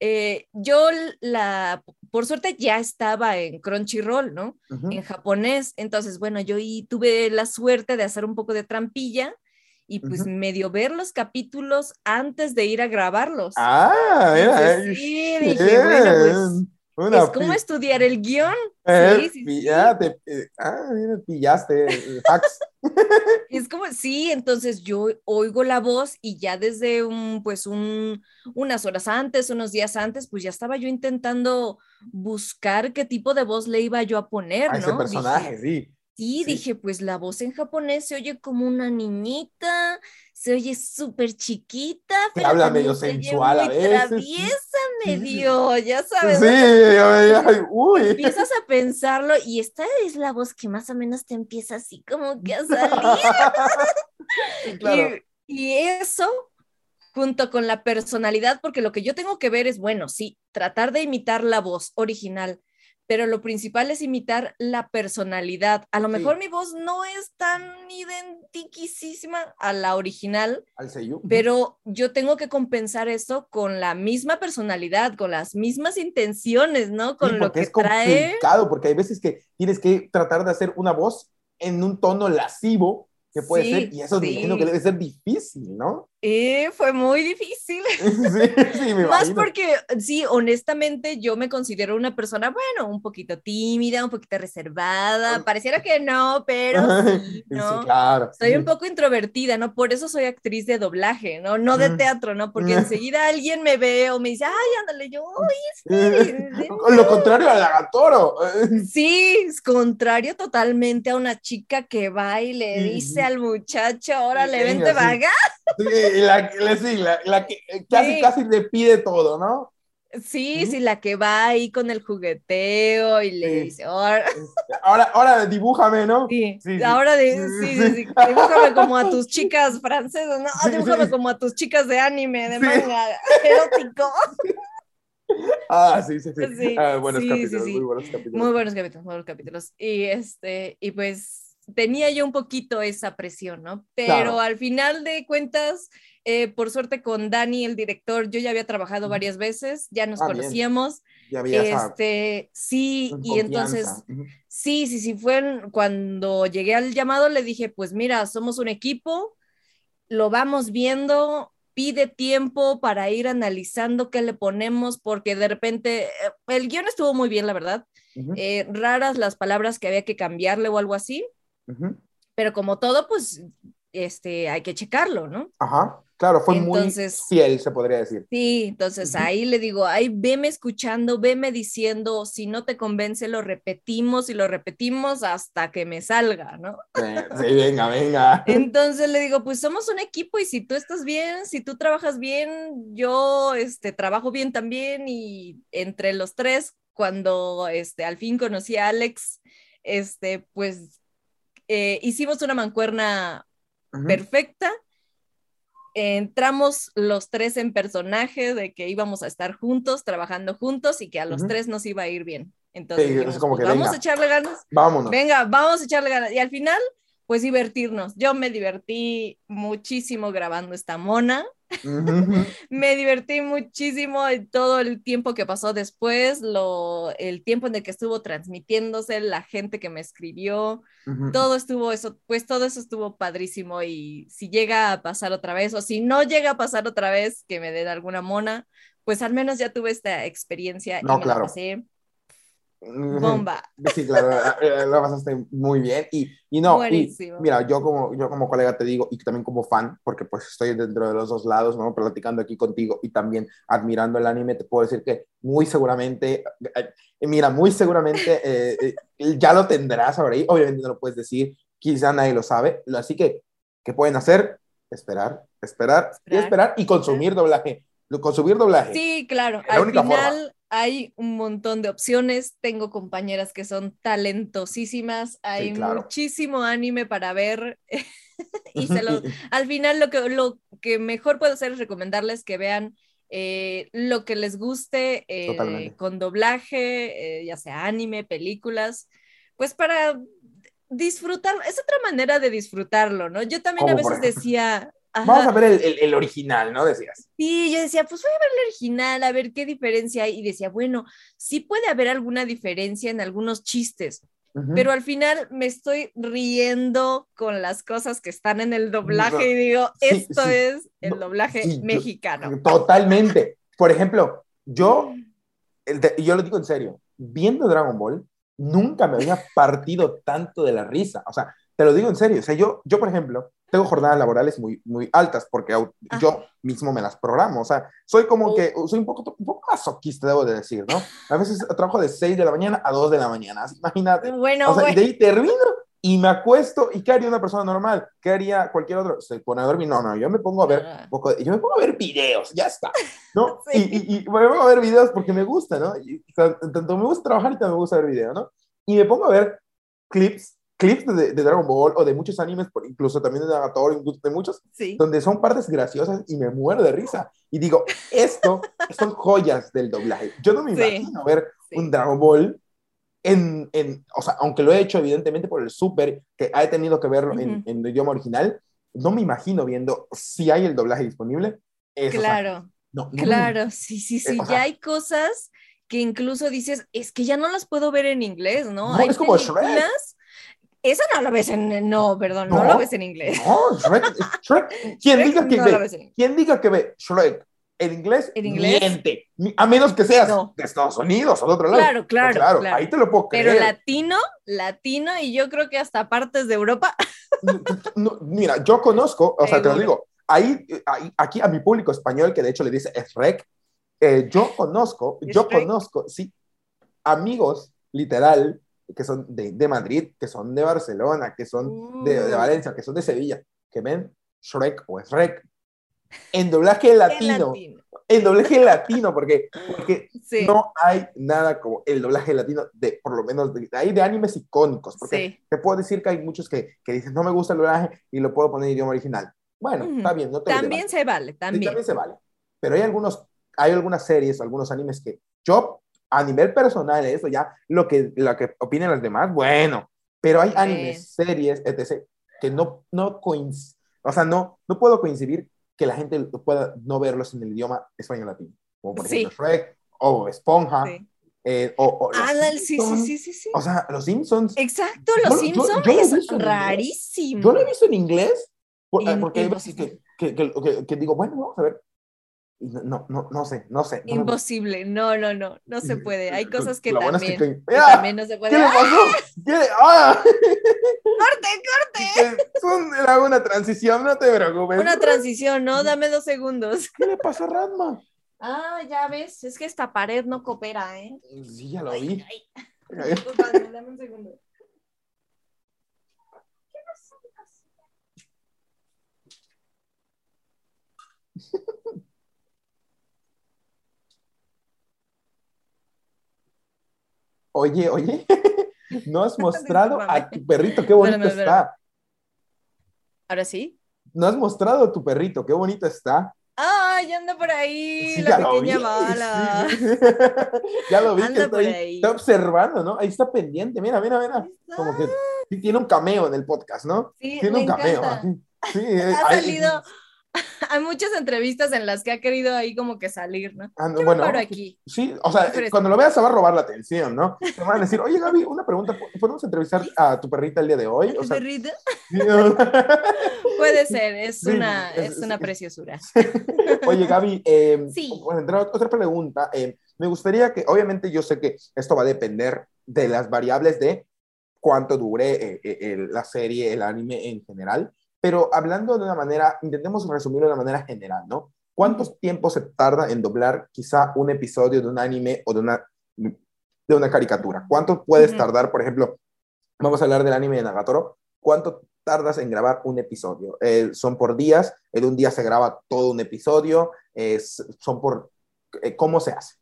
Eh, yo la, por suerte ya estaba en Crunchyroll, ¿no? En japonés, entonces, bueno, yo y tuve la suerte de hacer un poco de trampilla y pues medio ver los capítulos antes de ir a grabarlos. Ah, mira. Sí, dije, bueno, pues es como estudiar el guion. Eh, sí, sí, Ya te, eh, ah, pillaste hacks. es como, sí, entonces yo oigo la voz y ya desde un, pues un, unas horas antes, unos días antes, pues ya estaba yo intentando buscar qué tipo de voz le iba yo a poner, a Ese personaje, sí. Sí, dije, pues la voz en japonés se oye como una niñita, se oye súper chiquita, pero habla medio sensual a veces. Traviesa medio, ya sabes. Sí, uy. Empiezas a pensarlo y esta es la voz que más o menos te empieza así como que a salir. claro. y, y eso junto con la personalidad, porque lo que yo tengo que ver es, bueno, sí, tratar de imitar la voz original, pero lo principal es imitar la personalidad. A lo mejor mi voz no es tan identiquísima a la original, Al pero yo tengo que compensar eso con la misma personalidad, con las mismas intenciones, ¿no? Con lo que es trae. complicado, porque hay veces que tienes que tratar de hacer una voz en un tono lascivo que puede ser, y eso imagino que debe ser difícil, ¿no? Eh, fue muy difícil. sí, sí, me Más porque, sí, honestamente, yo me considero una persona, bueno, un poquito tímida, un poquito reservada. Pareciera que no, pero sí, ¿no? Sí, claro. Soy un poco introvertida, ¿no? Por eso soy actriz de doblaje, ¿no? No de teatro, ¿no? Porque enseguida alguien me ve o me dice, ay, ándale, yo, uy, Lo contrario al lagatoro. sí, es contrario totalmente a una chica que va y le dice al muchacho, órale, vente, vaga. Sí, la, la, la, que eh, casi, casi le pide todo, ¿no? Sí, sí, la que va ahí con el jugueteo y le dice, ahora... ahora, ahora dibújame, ¿no? Sí, ahora de, sí, sí, dibújame como a tus chicas francesas, ¿no? Dibújame como a tus chicas de anime, de manga erótico. Ah, sí, sí, sí. Ah, buenos capítulos, muy buenos capítulos. Muy buenos capítulos, muy buenos capítulos. Y este, y pues tenía yo un poquito esa presión, ¿no? Pero al final de cuentas, eh, por suerte con Dani, el director, yo ya había trabajado varias veces, ya nos ah, conocíamos. Ya había este, sí, y entonces, sí, sí, sí, fue cuando llegué al llamado, le dije, pues mira, somos un equipo, lo vamos viendo, pide tiempo para ir analizando qué le ponemos, porque de repente, eh, el guion estuvo muy bien, la verdad. Eh, raras las palabras que había que cambiarle o algo así. Pero como todo, pues este, hay que checarlo, ¿no? Ajá, claro, fue muy fiel, se podría decir. Sí, entonces ahí le digo, ahí veme escuchando, veme diciendo, si no te convence, lo repetimos y lo repetimos hasta que me salga, ¿no? Sí, venga, venga. Entonces le digo, pues somos un equipo y si tú estás bien, si tú trabajas bien, yo este, trabajo bien también y entre los tres, cuando este, al fin conocí a Alex, este, pues eh, hicimos una mancuerna perfecta. Entramos los tres en personaje de que íbamos a estar juntos, trabajando juntos y que a los tres nos iba a ir bien. Entonces, pues, vamos a echarle ganas. Vámonos. Venga, vamos a echarle ganas. Y al final, pues divertirnos. Yo me divertí muchísimo grabando esta mona. me divertí muchísimo todo el tiempo que pasó después, lo, el tiempo en el que estuvo transmitiéndose, la gente que me escribió, todo estuvo eso, pues todo eso estuvo padrísimo y si llega a pasar otra vez o si no llega a pasar otra vez que me den alguna mona, pues al menos ya tuve esta experiencia no, y me claro. pasé bomba. Sí, claro, eh, lo pasaste muy bien. Y, y no, y, mira, yo como, yo como colega te digo, y también como fan, porque pues estoy dentro de los dos lados, ¿no? Platicando aquí contigo y también admirando el anime, te puedo decir que muy seguramente, eh, mira, muy seguramente eh, ya lo tendrás ahora ahí, obviamente no lo puedes decir, quizá nadie lo sabe, así que, ¿qué pueden hacer? Esperar, esperar, y esperar y consumir doblaje. Consumir doblaje. Sí, claro. Al final, hay un montón de opciones, tengo compañeras que son talentosísimas, hay muchísimo anime para ver y al final lo que, lo que mejor puedo hacer es recomendarles que vean eh, lo que les guste eh, con doblaje, eh, ya sea anime, películas, pues para disfrutar, es otra manera de disfrutarlo, ¿no? Yo también a veces decía, Vamos a ver el, el, original, ¿no? Decías. Sí, yo decía, pues voy a ver el original, a ver qué diferencia hay. Y decía, bueno, sí puede haber alguna diferencia en algunos chistes, pero al final me estoy riendo con las cosas que están en el doblaje y digo, esto es el doblaje mexicano. totalmente. Por ejemplo, yo yo lo digo en serio, viendo Dragon Ball, nunca me había partido tanto de la risa. O sea, te lo digo en serio. O sea, yo, yo por ejemplo, tengo jornadas laborales muy, muy altas porque yo mismo me las programo. O sea, soy como que, soy un poco, un poco masoquista, debo de decir, ¿no? A veces trabajo de 6 de la mañana a 2 de la mañana. Imagínate. Bueno, o sea, bueno. de ahí termino y me acuesto. ¿Y qué haría una persona normal? ¿Qué haría cualquier otro? Se pone a dormir. No, no, yo me pongo a ver, ah. poco yo me pongo a ver videos, ya está. ¿no? Y, y, y, me pongo a ver videos porque me gusta, ¿no? Y, tanto me gusta trabajar y también me gusta ver videos, ¿no? Y me pongo a ver clips clips de, Dragon Ball o de muchos animes, incluso también de Nagator, de muchos, donde son partes graciosas y me muero de risa. Y digo, esto son joyas del doblaje. Yo no me imagino ver un Dragon Ball en, en, o sea, aunque lo he hecho evidentemente por el Super, que he tenido que verlo en, en, el idioma original, no me imagino viendo si hay el doblaje disponible. claro. no, claro, sí, sí, sí. ya hay cosas que incluso dices, es que ya no las puedo ver en inglés, ¿no? no es como Shrek. Esa no la ves en. No, perdón, no, lo ves en inglés. No, Shrek. Shrek ¿quién, diga que ve, ¿Quién diga que ve Shrek en inglés? ¿En inglés? Miente. A menos que seas de Estados Unidos o de otro lado. Claro, claro, claro, Ahí te lo puedo creer. Pero latino, latino, y yo creo que hasta partes de Europa. mira, yo conozco, o sea, te lo digo, ahí, aquí a mi público español, que de hecho le dice Shrek, eh, yo conozco, yo conozco, sí, amigos, literal, que son de, de, Madrid, que son de Barcelona, que son de, de, mm. Valencia, que son de Sevilla, que ven Shrek o Shrek en doblaje latino. En doblaje latino, porque, porque no hay nada como el doblaje latino, de, por lo menos, de, hay de animes icónicos, porque te puedo decir que hay muchos que, que dicen, no me gusta el doblaje y lo puedo poner en idioma original. Bueno, está bien, no También se vale, también. también se vale. Pero hay algunos, hay algunas series, algunos animes que yo a nivel personal, eso ya, lo que, lo que opinen los demás, bueno, pero hay animes, series, etc., que no, no coinciden, o sea, no, no puedo coincidir que la gente pueda no verlos en el idioma español-latino, como por ejemplo Shrek, o Esponja, eh, o, ah, sí, sí, sí, sí, O sea, los Simpsons. Exacto, los Simpsons es rarísimo. Yo lo he visto en inglés, porque hay veces que, que, que, que, digo, bueno, vamos a ver, no, no, no sé, no sé. Imposible, no, no, no, no se puede. Hay cosas que, también, también, no se puede. ¿Qué le pasó? ¿Qué? ¡Ah! ¡Corte, corte! Era una transición, no te preocupes. Una transición, ¿no? Dame dos segundos. ¿Qué le pasó a Radma? Ah, ya ves, es que esta pared no coopera, ¿eh? Sí, ya lo vi. Ay, dame un segundo. ¿Qué pasó? Oye, oye, no has mostrado a tu perrito, qué bonito está. ¿Ahora sí? No has mostrado a tu perrito, qué bonito está. ¡Ay, anda por ahí! la pequeña bala. ya lo vi que está, ahí, está observando, ¿no? Ahí está pendiente, mira, mira, mira. Como que tiene un cameo en el podcast, ¿no? Sí, tiene un cameo. Sí, ha salido, hay muchas entrevistas en las que ha querido ahí como que salir, ¿no? Ah, bueno, aquí. Sí, o sea, cuando lo veas se va a robar la atención, ¿no? Te van a decir, oye Gaby, una pregunta, ¿podemos entrevistar a tu perrita el día de hoy? ¿Tu perrita? Puede ser, es, una, es, una preciosura. oye Gaby, eh, otra pregunta, eh, me gustaría que, obviamente yo sé que esto va a depender de las variables de cuánto dure eh, la serie, el anime en general, pero hablando de una manera, intentemos resumirlo de una manera general, ¿no? ¿Cuántos tiempo se tarda en doblar quizá un episodio de un anime o de una, de una caricatura? ¿Cuánto puedes tardar, por ejemplo, vamos a hablar del anime de Nagatoro, ¿cuánto tardas en grabar un episodio? Eh, ¿Son por días? ¿En un día se graba todo un episodio? ¿Son por... Eh, ¿Cómo se hace?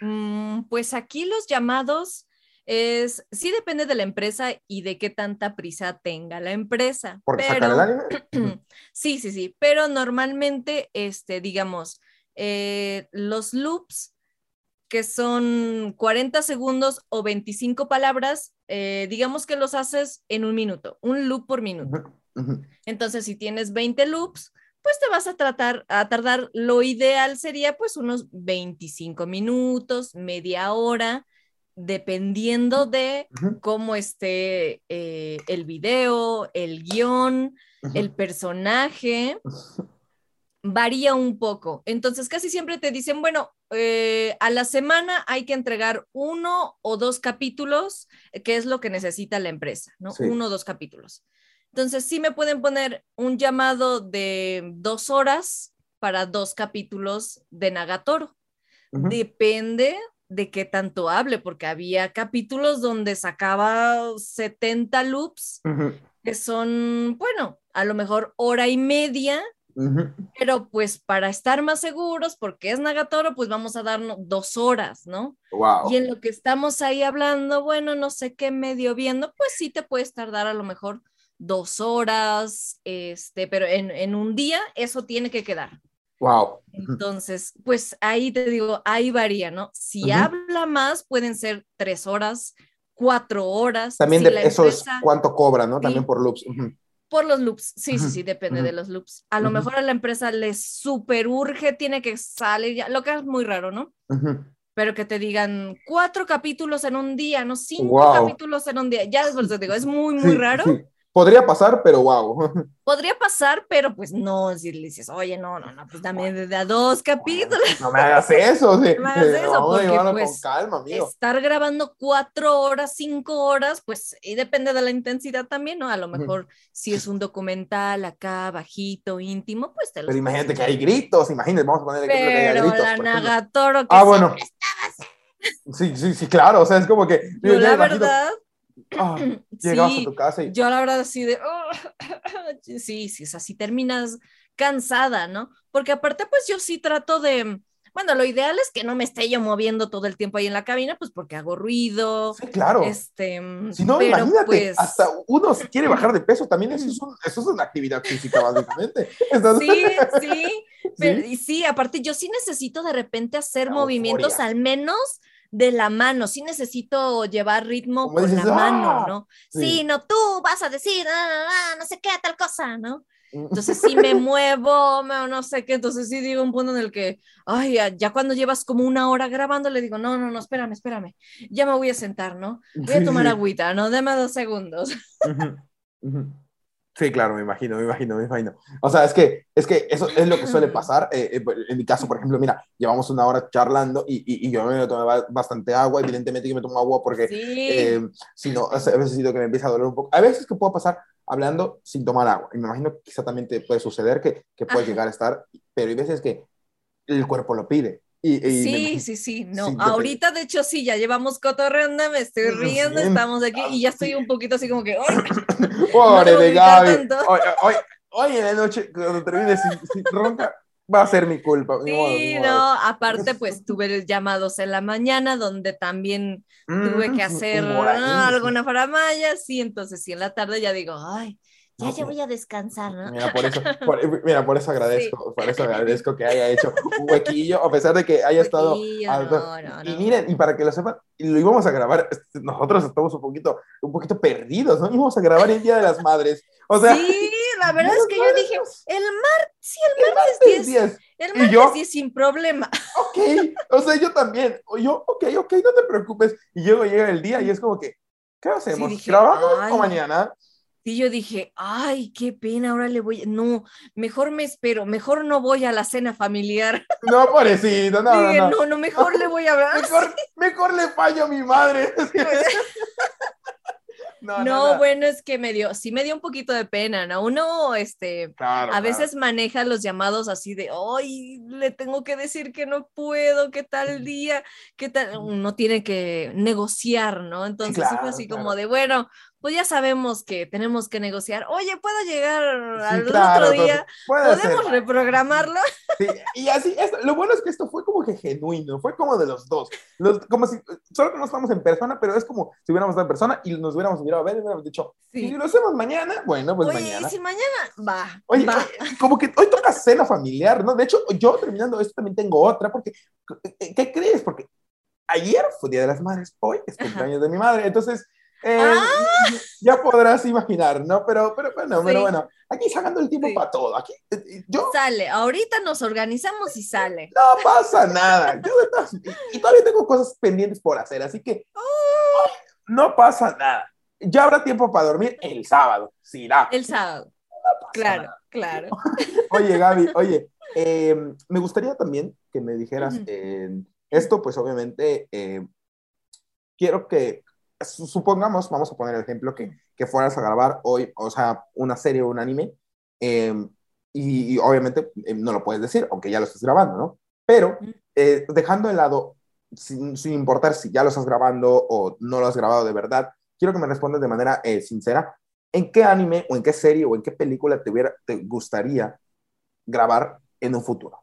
Mm, pues aquí los llamados es, sí depende de la empresa y de qué tanta prisa tenga la empresa. ¿Por sacar el anime? sí, sí, sí, pero normalmente, este, digamos, eh, los loops que son 40 segundos o 25 palabras, eh, digamos que los haces en un minuto, un loop por minuto. Entonces, si tienes 20 loops, pues te vas a tratar a tardar, lo ideal sería pues unos 25 minutos, media hora, dependiendo de cómo esté eh, el video, el guion, el personaje, varía un poco. Entonces, casi siempre te dicen, bueno, eh, a la semana hay que entregar uno o dos capítulos, eh, que es lo que necesita la empresa, ¿no? Uno o dos capítulos. Entonces, sí me pueden poner un llamado de dos horas para dos capítulos de Nagatoro. Depende de qué tanto hable, porque había capítulos donde sacaba 70 loops, que son, bueno, a lo mejor hora y media pero pues para estar más seguros, porque es Nagatoro, pues vamos a darnos dos horas, ¿no? Y en lo que estamos ahí hablando, bueno, no sé qué medio viendo, pues sí te puedes tardar a lo mejor dos horas, este, pero en, un día eso tiene que quedar. Wow. Entonces, pues ahí te digo, ahí varía, ¿no? Si habla más, pueden ser tres horas, cuatro horas. También de, eso es cuánto cobra, ¿no? También por loops. Por los loops, sí, sí, sí, depende de los loops. A lo mejor a la empresa les super urge, tiene que salir ya, lo que es muy raro, ¿no? Pero que te digan cuatro capítulos en un día, no cinco capítulos en un día, ya después te digo, es muy, muy raro. Podría pasar, pero wow. Podría pasar, pero pues no, si le dices, oye, no, no, no, pues dame de a dos capítulos. No me hagas eso, sí. No me hagas eso, porque pues, con calma, amigo. estar grabando cuatro horas, cinco horas, pues y depende de la intensidad también, ¿no? A lo mejor si es un documental acá, bajito, íntimo, pues te lo Pero imagínate que hay gritos, imagínate, vamos a que hay gritos. la Nagatoro que ah, bueno. Sí, sí, sí, claro, o sea, es como que... Yo, la verdad... Ah, llegas a tu casa y... Yo la verdad así de... sí, sí, o sea, si terminas cansada, ¿no? Porque aparte, pues yo sí trato de... Bueno, lo ideal es que no me esté yo moviendo todo el tiempo ahí en la cabina, pues porque hago ruido. Sí, claro. Este, si no, imagínate, pues hasta uno si quiere bajar de peso, también eso es, eso es una actividad física, básicamente. Sí, sí, pero, ¿Sí? Y sí, aparte yo sí necesito de repente hacer movimientos al menos de la mano, sí necesito llevar ritmo con la mano, ah", ¿no? Sí. no, tú vas a decir, ah, ah, no sé qué, tal cosa, ¿no? Mm. Entonces sí me muevo, no sé qué, entonces sí digo un punto en el que, ay, ya, cuando llevas como una hora grabando, le digo, no, no, no, espérame, espérame, ya me voy a sentar, ¿no? Voy a tomar agüita, ¿no? Deme dos segundos. Sí, claro, me imagino, me imagino, me imagino. O sea, es que, es que eso es lo que suele pasar. Eh, eh, en mi caso, por ejemplo, mira, llevamos una hora charlando y, y, yo me tomo bastante agua. Evidentemente yo me tomo agua porque eh, si no, a veces siento que me empieza a doler un poco. A veces que puedo pasar hablando sin tomar agua. Y me imagino que quizá también te puede suceder que, que puede llegar a estar, pero hay veces que el cuerpo lo pide sí, sí, sí, no. Ahorita, de hecho, sí, ya llevamos cotorreando, me estoy riendo, estamos aquí y ya estoy un poquito así como que. Pobre de Gaby. Hoy, hoy, hoy, en la noche, cuando termine sin, ronca, va a ser mi culpa. Sí, no, aparte, pues tuve llamados en la mañana donde también tuve que hacer alguna faramaya, sí, entonces sí, en la tarde ya digo, ay ya, ya voy a descansar, ¿no? Mira, por eso, mira, por eso agradezco, por eso agradezco que haya hecho un huequillo, a pesar de que haya estado... y miren, y para que lo sepan, lo íbamos a grabar, este, nosotros estamos un poquito, un poquito perdidos, ¿no? Íbamos a grabar el Día de las Madres, o sea... Sí, la verdad es que yo dije, el mar, sí, el, martes, 10, el martes 10 sin problema. Ok, o sea, yo también, yo, ok, ok, no te preocupes, y luego llega el día y es como que, ¿qué hacemos? ¿Grabamos o mañana? Y yo dije, ay, qué pena, ahora le voy, no, mejor me espero, mejor no voy a la cena familiar. No, pobrecito, no, no, no. no, mejor le voy a hablar. Mejor, mejor le fallo a mi madre. No, bueno, es que me dio, sí me dio un poquito de pena, ¿no? Uno, este, a veces maneja los llamados así de, ay, le tengo que decir que no puedo, qué tal día, qué tal, uno tiene que negociar, ¿no? Entonces fue así como de, bueno, pues ya sabemos que tenemos que negociar. Oye, ¿puedo llegar al otro día? ¿Podemos reprogramarlo? Sí, y así, lo bueno es que esto fue como que genuino, fue como de los dos. como si, solo que no estamos en persona, pero es como si hubiéramos estado en persona y nos hubiéramos mirado a ver y hubiéramos dicho, si lo hacemos mañana, bueno, pues Oye, mañana. y si mañana, va. Oye, como que hoy toca cena familiar, ¿no? De hecho, yo terminando esto también tengo otra, porque, ¿qué crees? Porque ayer fue Día de las Madres, hoy es cumpleaños de mi madre, entonces eh, ¡Ah! Ya podrás imaginar, ¿no? Pero, pero bueno, pero bueno, aquí sacando el tiempo para todo. Aquí, eh, yo, sale, ahorita nos organizamos y sale. No pasa nada. y, todavía tengo cosas pendientes por hacer, así que ¡Oh! no pasa nada. Ya habrá tiempo para dormir el sábado, sí, El sábado. claro, claro. oye, Gaby, oye, Em, me gustaría también que me dijeras esto, pues obviamente eh, quiero que, supongamos, vamos a poner el ejemplo, que, que fueras a grabar hoy, o sea, una serie o un anime, em, y, obviamente em, no lo puedes decir, aunque ya lo estés grabando, ¿no? Pero eh, dejando de lado, sin, sin, importar si ya lo estás grabando o no lo has grabado de verdad, quiero que me respondas de manera eh, sincera, ¿en qué anime o en qué serie o en qué película te, hubiera, te gustaría grabar en un futuro?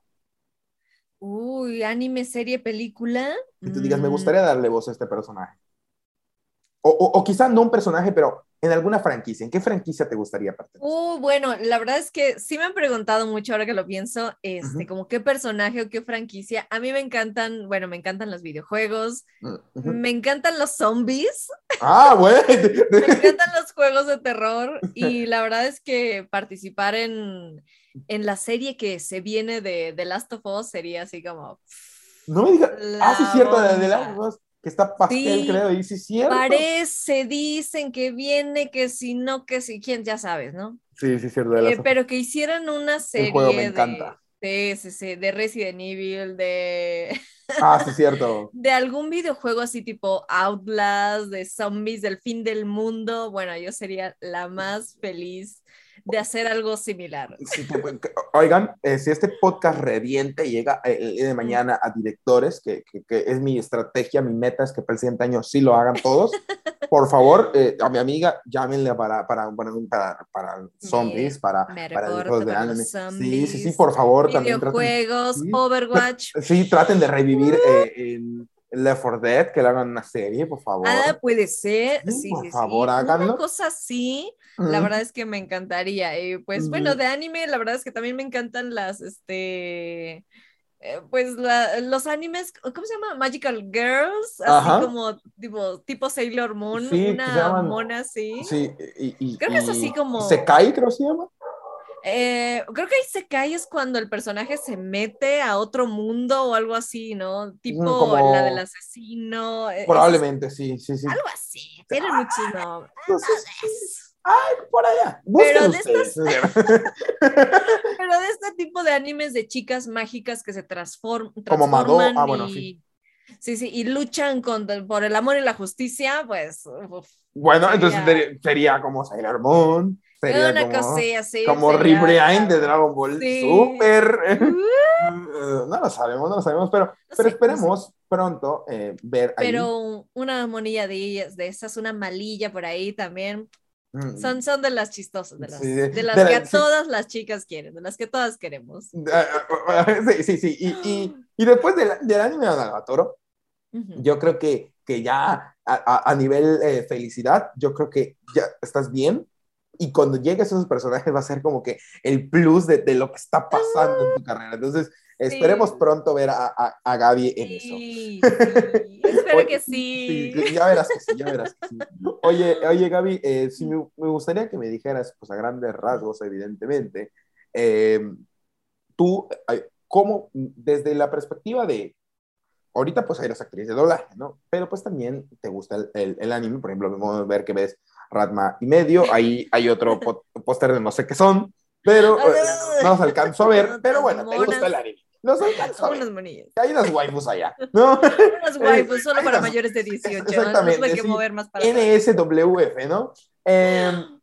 Uy, anime, serie, película. Que tú digas, me mm. gustaría darle voz a este personaje. O, o, quizá no un personaje, pero en alguna franquicia. ¿En qué franquicia te gustaría pertenecer? Uh, bueno, la verdad es que sí me han preguntado mucho ahora que lo pienso, este, como qué personaje o qué franquicia. A mí me encantan, bueno, me encantan los videojuegos, mm, me encantan los zombies. Ah, bueno. me encantan los juegos de terror y la verdad es que participar en en la serie que se viene de The Last of Us sería así como... No me digas... Ah, sí, cierto, de The Last of Us, que está pastel, creo, y sí, cierto. Parece, dicen que viene, que si no, que si, quién, ya sabes, ¿no? Sí, sí, cierto. Eh, pero que hicieran una serie... El juego me encanta. De, sí, de Resident Evil, de... Ah, sí, cierto. de algún videojuego así tipo Outlast, de zombies del fin del mundo. Bueno, yo sería la más feliz de hacer algo similar. oigan, eh, si este podcast reviente y llega eh, el día de mañana a directores, que, que, es mi estrategia, mi meta es que para el siguiente año sí lo hagan todos, por favor, eh, a mi amiga, llámenle para, para, para, para zombies, para, para de anime. Sí, sí, sí, por favor. Videojuegos, también Overwatch. Sí, traten de revivir en Left 4 Dead, que le hagan una serie, por favor. Ah, puede ser. Sí, por favor, háganlo. Una cosa así, la verdad es que me encantaría. Y pues bueno, de anime, la verdad es que también me encantan las, este, eh, pues los animes, ¿cómo se llama? Magical Girls, así como tipo, tipo Sailor Moon, una mona así. Sí, y, creo que es así como... Sekai, creo que se llama. Eh, creo que ahí se cae es cuando el personaje se mete a otro mundo o algo así, ¿no? Tipo la del asesino. Eh, Probablemente, sí, sí, sí. Algo así, tiene ah, muchísimo. Ay, por allá. Pero de, estas... Pero de este tipo de animes de chicas mágicas que se transforman. Como Mado, ah, bueno, sí. Sí, sí, y luchan con, por el amor y la justicia, pues. bueno, entonces sería como Sailor Moon, Sería una como, así, como Rebrain de Dragon Ball Super. Uh. no lo sabemos, no lo sabemos, pero, pero esperemos pronto eh, ver Pero una monilla de de esas, una malilla por ahí también. Mm. Son, son de las chistosas, de las, de, las que todas las chicas quieren, de las que todas queremos. Sí, sí, sí. Y, y, y después del, del anime de Albatoro, yo creo que, que ya a, a nivel eh, felicidad, yo creo que ya estás bien y cuando llegues a esos personajes va a ser como que el plus de, de lo que está pasando en tu carrera. Entonces, esperemos pronto ver a, a, a, Gaby en eso. Sí, espero que sí. Ya verás que sí, ya verás que sí. Oye, oye Gaby, eh, sí, me, me, gustaría que me dijeras, pues a grandes rasgos, evidentemente, eh, tú, ¿cómo, desde la perspectiva de, ahorita pues eres actriz de doblaje, ¿no? Pero pues también te gusta el, el, el anime, por ejemplo, vamos ver que ves Ratma y medio, ahí hay otro póster de no sé qué son, pero eh, no los alcanzo a ver, pero bueno, te gusta el anime. Los alcanzo a ver. Hay unas waifus allá, ¿no? Unas waifus solo para mayores de 18, exactamente, no que mover más para NSWF, ¿no? Em,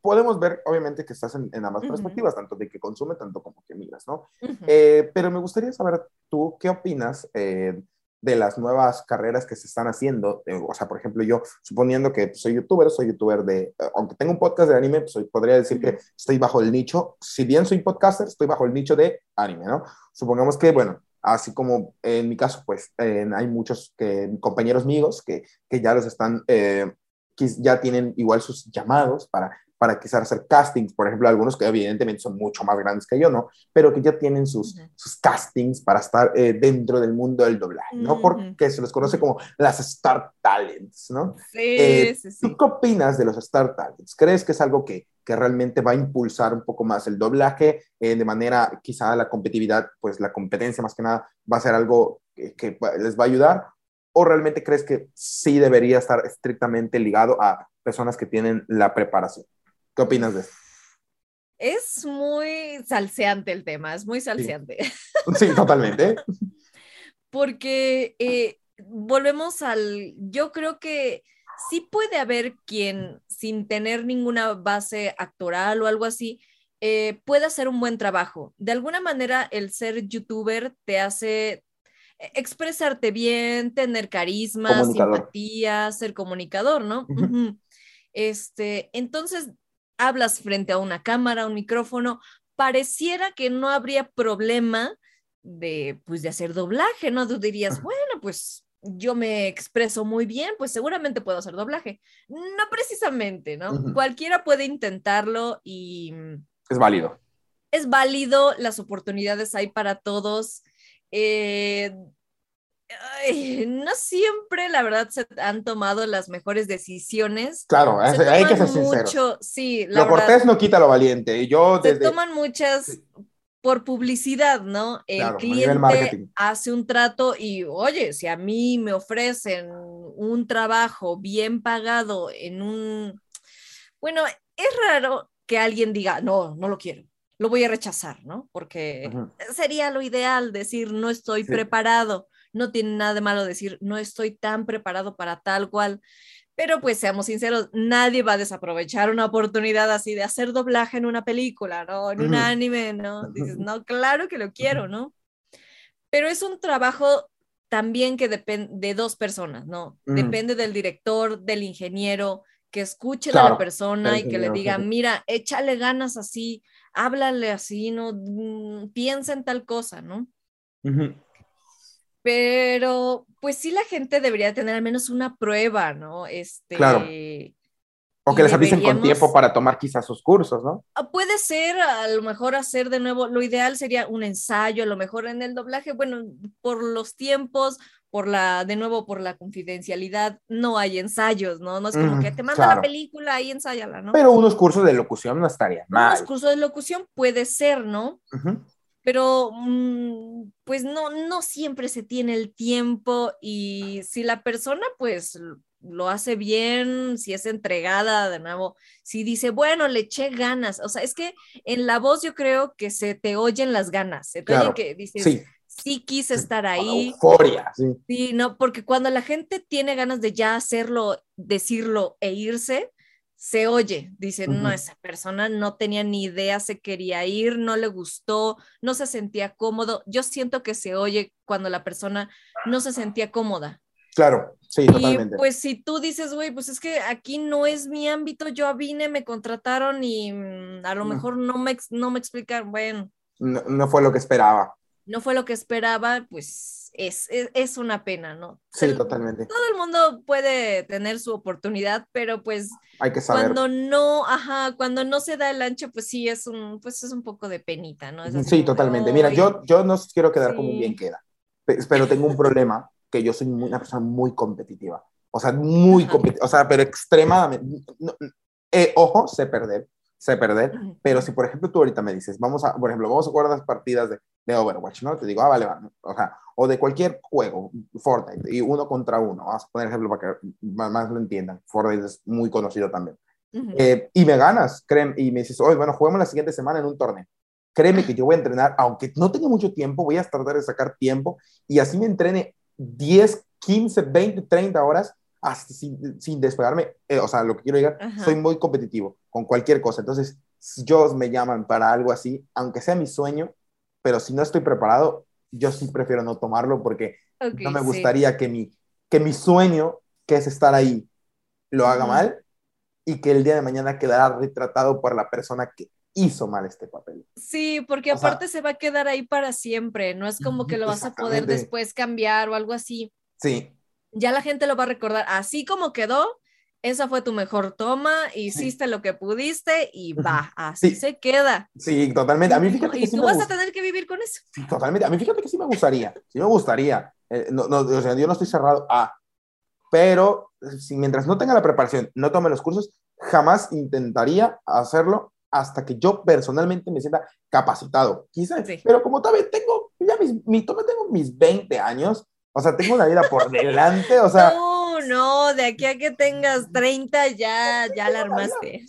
podemos ver, obviamente, que estás en, ambas perspectivas, tanto de que consume, tanto como que miras, ¿no? Eh, pero me gustaría saber tú qué opinas eh, de las nuevas carreras que se están haciendo. Eh, o sea, por ejemplo, yo suponiendo que soy youtuber, soy youtuber de, aunque tengo un podcast de anime, pues podría decir que estoy bajo el nicho, si bien soy podcaster, estoy bajo el nicho de anime, ¿no? Supongamos que, bueno, así como en mi caso, pues hay muchos compañeros míos que, que ya los están, eh, ya tienen igual sus llamados para para quizás hacer castings, por ejemplo, algunos que evidentemente son mucho más grandes que yo, ¿no? Pero que ya tienen sus, sus castings para estar eh, dentro del mundo del doblaje, ¿no? Porque se les conoce como las Star Talents, ¿no? Sí, eh, sí, sí. ¿Tú qué opinas de los Star Talents? ¿Crees que es algo que, que realmente va a impulsar un poco más el doblaje eh, de manera, quizá la competitividad, pues la competencia más que nada va a ser algo que, que les va a ayudar? ¿O realmente crees que sí debería estar estrictamente ligado a personas que tienen la preparación? ¿Qué opinas de eso? es muy salseante el tema, es muy salseante. Sí, totalmente. Porque eh, volvemos al, yo creo que sí puede haber quien sin tener ninguna base actoral o algo así, eh, puede hacer un buen trabajo. De alguna manera, el ser youtuber te hace expresarte bien, tener carisma, simpatía, ser comunicador, ¿no? Este, entonces, hablas frente a una cámara, un micrófono, pareciera que no habría problema de, pues, de hacer doblaje, ¿no? Tú dirías, bueno, pues yo me expreso muy bien, pues seguramente puedo hacer doblaje. No precisamente, ¿no? Cualquiera puede intentarlo y... Es válido. Es válido, las oportunidades hay para todos. Eh, no siempre, la verdad, se han tomado las mejores decisiones. Claro, hay que ser sincero. sí, lo cortés no quita lo valiente. Yo Se toman muchas por publicidad, ¿no? El cliente hace un trato y, oye, si a mí me ofrecen un trabajo bien pagado en un... Bueno, es raro que alguien diga, no, no lo quiero lo voy a rechazar, ¿no? Porque sería lo ideal decir, no estoy preparado no tiene nada de malo decir, no estoy tan preparado para tal cual. Pero pues seamos sinceros, nadie va a desaprovechar una oportunidad así de hacer doblaje en una película, ¿no? En un anime, ¿no? Dices, no, claro que lo quiero, ¿no? Pero es un trabajo también que depende de dos personas, ¿no? Depende del director, del ingeniero, que escuche a la persona y que le diga, mira, échale ganas así, háblale así, ¿no? Mm, piensa en tal cosa, ¿no? Pero pues sí la gente debería tener al menos una prueba, ¿no? Este, claro. O que les avisen con tiempo para tomar quizás sus cursos, ¿no? Ah, puede ser, a lo mejor hacer de nuevo, lo ideal sería un ensayo, a lo mejor en el doblaje, bueno, por los tiempos, por la, de nuevo, por la confidencialidad, no hay ensayos, ¿no? No es como que te manda la película y ensáyala, ¿no? Pero unos cursos de locución no estarían mal. Unos cursos de locución puede ser, ¿no? pero mm, pues no, no siempre se tiene el tiempo y si la persona pues lo hace bien, si es entregada de nuevo, si dice, bueno, le eché ganas, o sea, es que en la voz yo creo que se te oyen las ganas, se te oye que dices, sí. Quise estar ahí. Euforia, sí. Sí, no, porque cuando la gente tiene ganas de ya hacerlo, decirlo e irse, se oye, dice, no, esa persona no tenía ni idea, se quería ir, no le gustó, no se sentía cómodo. Yo siento que se oye cuando la persona no se sentía cómoda. Claro, sí, y Pues si tú dices, güey, pues es que aquí no es mi ámbito, yo vine, me contrataron y mm, a lo mejor no me, no me explican, bueno. no fue lo que esperaba. No fue lo que esperaba, pues es, es, una pena, ¿no? Sí, totalmente. Todo el mundo puede tener su oportunidad, pero pues hay que saber. Cuando no, ajá, cuando no se da el ancho, pues sí es un, pues es un poco de penita, ¿no? sí, totalmente. Mira, yo, yo no quiero quedar como bien queda, pero tengo un problema que yo soy una persona muy competitiva. O sea, muy competitiva, o sea, pero extremadamente. Eh, ojo, sé perder, sé perder, pero si por ejemplo tú ahorita me dices, vamos a, por ejemplo, vamos a jugar las partidas de, de Overwatch, ¿no? Te digo, ah, vale, vale, o sea, o de cualquier juego, Fortnite, y uno contra uno, vamos a poner ejemplo para que más, lo entiendan, Fortnite es muy conocido también. Eh, y me ganas, créeme, y me dices, oye, bueno, juguemos la siguiente semana en un torneo. Créeme que yo voy a entrenar, aunque no tenga mucho tiempo, voy a tratar de sacar tiempo y así me entrene 10, 15, 20, 30 horas hasta sin, sin despegarme, eh, o sea, lo que quiero llegar, soy muy competitivo con cualquier cosa. Entonces, yo me llaman para algo así, aunque sea mi sueño, pero si no estoy preparado, yo sí prefiero no tomarlo porque no me gustaría que, mi, que mi sueño, que es estar ahí, lo haga mal y que el día de mañana quedará retratado por la persona que hizo mal este papel. Sí, porque aparte se va a quedar ahí para siempre, no es como que lo vas a poder después cambiar o algo así. Sí, ya la gente lo va a recordar así como quedó, esa fue tu mejor toma, hiciste lo que pudiste y va, así se queda. Sí, totalmente. A mí fíjate y tú vas a tener que vivir con eso. Sí, totalmente. A mí fíjate que sí me gustaría, sí me gustaría. Eh, no, no, o sea, yo no estoy cerrado a, pero si mientras no tenga la preparación, no tome los cursos, jamás intentaría hacerlo hasta que yo personalmente me sienta capacitado. Quizás, pero como todavía tengo, ya mis, mi, tengo mis 20 años, o sea, tengo una vida por delante, o sea... No, no, de aquí a que tengas 30 ya, ya la armaste.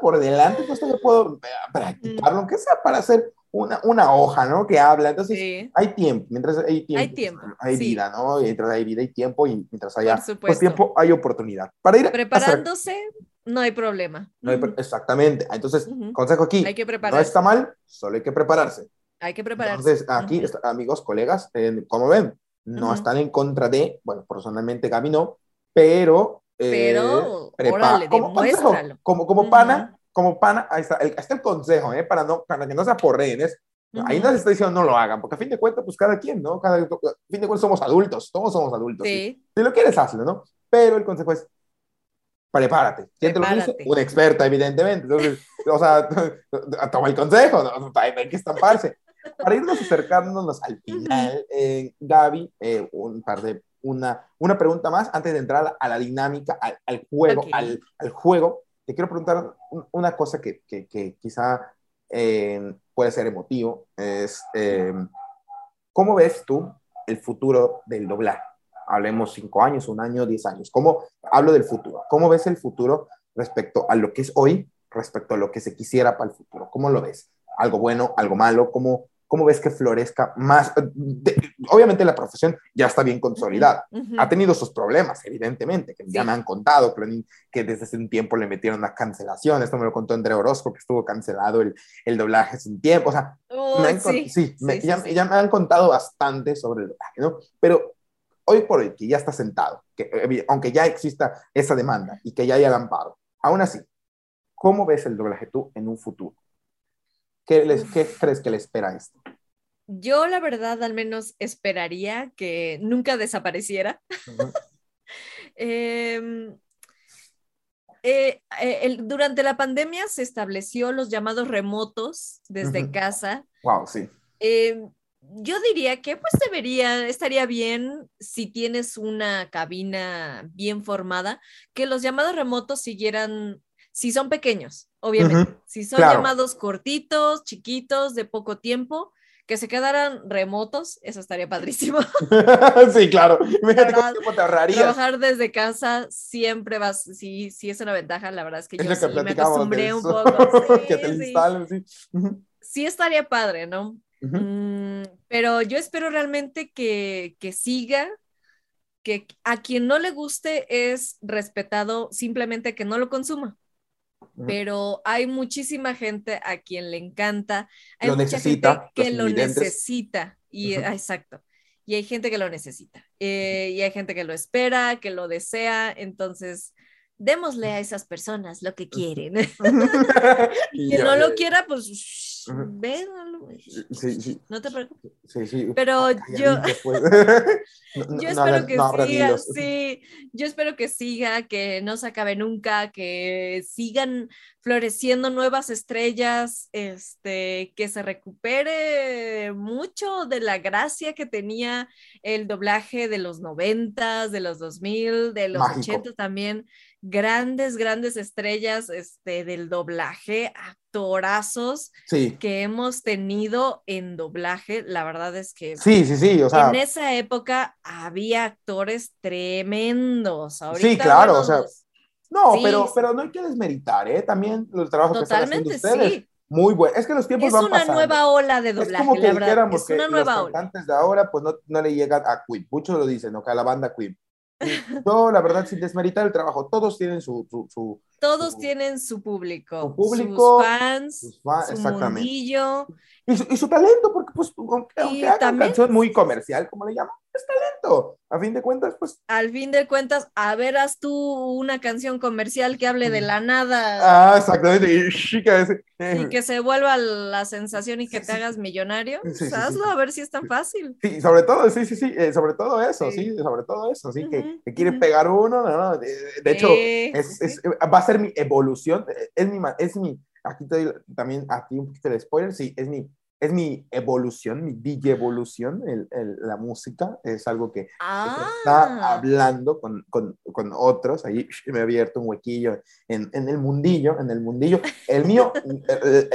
Por delante, pues yo puedo eh, practicarlo, aunque sea para hacer una, una hoja, ¿no? Que habla. Entonces, hay tiempo, mientras hay tiempo, hay, tiempo, hay vida, ¿no? Mientras hay vida, hay tiempo, y mientras haya pues, tiempo, hay oportunidad. Para ir Preparándose, no hay problema. No hay, Exactamente. Entonces, consejo aquí, hay que no está mal, solo hay que prepararse. Hay que prepararse. Entonces, aquí, amigos, colegas, eh, como ven, no están en contra de, bueno, personalmente Gaby no, pero... Eh, pero, órale, como, demuéstralo. como, como pana, como pana, ahí está el, está el consejo, ¿eh? Para, no, para que no se aporreen, es, ahí no se está diciendo no lo hagan, porque a fin de cuentas, pues cada quien, ¿no? Cada, a fin de cuentas somos adultos, todos somos adultos. Sí. Si lo quieres, hazlo, ¿no? Pero el consejo es, prepárate. ¿Quién te lo dice? Una experta, evidentemente. Entonces, o sea, toma el consejo, ¿no? hay que estamparse. Para irnos acercándonos al final, eh, Gaby, eh, un par de, una, una pregunta más antes de entrar a la, dinámica, al, al juego, al, al, juego. Te quiero preguntar una cosa que, que, que quizá eh, puede ser emotivo. Es, ¿cómo ves tú el futuro del doblaje? Hablemos cinco años, un año, diez años. ¿Cómo hablo del futuro? ¿Cómo ves el futuro respecto a lo que es hoy, respecto a lo que se quisiera para el futuro? ¿Cómo lo ves? ¿Algo bueno, algo malo? ¿Cómo, ¿Cómo ves que florezca más? obviamente la profesión ya está bien consolidada. Ha tenido sus problemas, evidentemente, que ya me han contado, que, desde hace un tiempo le metieron una cancelación. Esto me lo contó André Orozco, que estuvo cancelado el, el doblaje hace un tiempo. O sea, sí, ya, me han contado bastante sobre el doblaje, ¿no? Pero hoy por hoy, que ya está sentado, que, eh, aunque ya exista esa demanda y que ya haya el amparo, aún así, ¿cómo ves el doblaje tú en un futuro? ¿Qué, les, ¿Qué crees que le espera a esto? Yo la verdad al menos esperaría que nunca desapareciera. Em, eh, eh, durante la pandemia se estableció los llamados remotos desde casa. Wow, sí. Em, yo diría que pues debería, estaría bien si tienes una cabina bien formada, que los llamados remotos siguieran si son pequeños, obviamente. Si son llamados cortitos, chiquitos, de poco tiempo, que se quedaran remotos, eso estaría padrísimo. sí, claro. Imagínate cuánto te ahorrarías. Trabajar desde casa siempre vas, sí, sí es una ventaja, la verdad es que yo sí me acostumbré un poco. que te sí. instalen, sí. sí estaría padre, ¿no? Mm, pero yo espero realmente que, que siga, que a quien no le guste es respetado, simplemente que no lo consuma pero hay muchísima gente a quien le encanta, hay mucha gente que lo necesita, y exacto, y hay gente que lo necesita, eh, y hay gente que lo espera, que lo desea, entonces démosle a esas personas lo que quieren. Quien no lo quiera, pues sí, sí. no te preocupes. Sí, sí. Pero yo, yo espero que siga, sí, yo espero que siga, que no se acabe nunca, que sigan floreciendo nuevas estrellas, este, que se recupere mucho de la gracia que tenía el doblaje de los noventas, de los 2000, de los ochenta también grandes, grandes estrellas este, del doblaje, actorazos que hemos tenido en doblaje. La verdad es que sí, sí, sí, en esa época había actores tremendos. sí, claro, o sea, no, pero, pero no hay que desmeritar, ¿eh? También los trabajos que están haciendo ustedes. Muy bueno. Es que los tiempos van pasando. Es una nueva ola de doblaje, es como que la verdad. Es una nueva los cantantes de ahora, pues no, no le llegan a Queen. Muchos lo dicen, ¿no? Que a la banda Queen yo, la verdad, sin desmeritar el trabajo, todos tienen su... su, todos tienen su público, su público, sus fans, sus fans su exactamente. Y su, y su, talento, porque pues aunque, aunque haga una canción muy comercial, como le llaman, es talento. A fin de cuentas, pues. Al fin de cuentas, a veras tú una canción comercial que hable de la nada. Ah, exactamente. Y, que se vuelva la sensación y que te hagas millonario. Pues, hazlo a ver si es tan fácil. Sí, sobre todo, sí, sí, sí, eh, sobre todo eso, sí, sobre todo eso, sí, que, quiere pegar uno, no, no. De, hecho, es, es, va a ser mi evolución, es mi, es mi, aquí te doy también, aquí un poquito de spoiler, sí, es mi es mi evolución, mi DJ evolución, el, el, la música, es algo que Ah, está hablando con, con, con, otros, ahí me he abierto un huequillo en, en, el mundillo, en el mundillo, el mío el,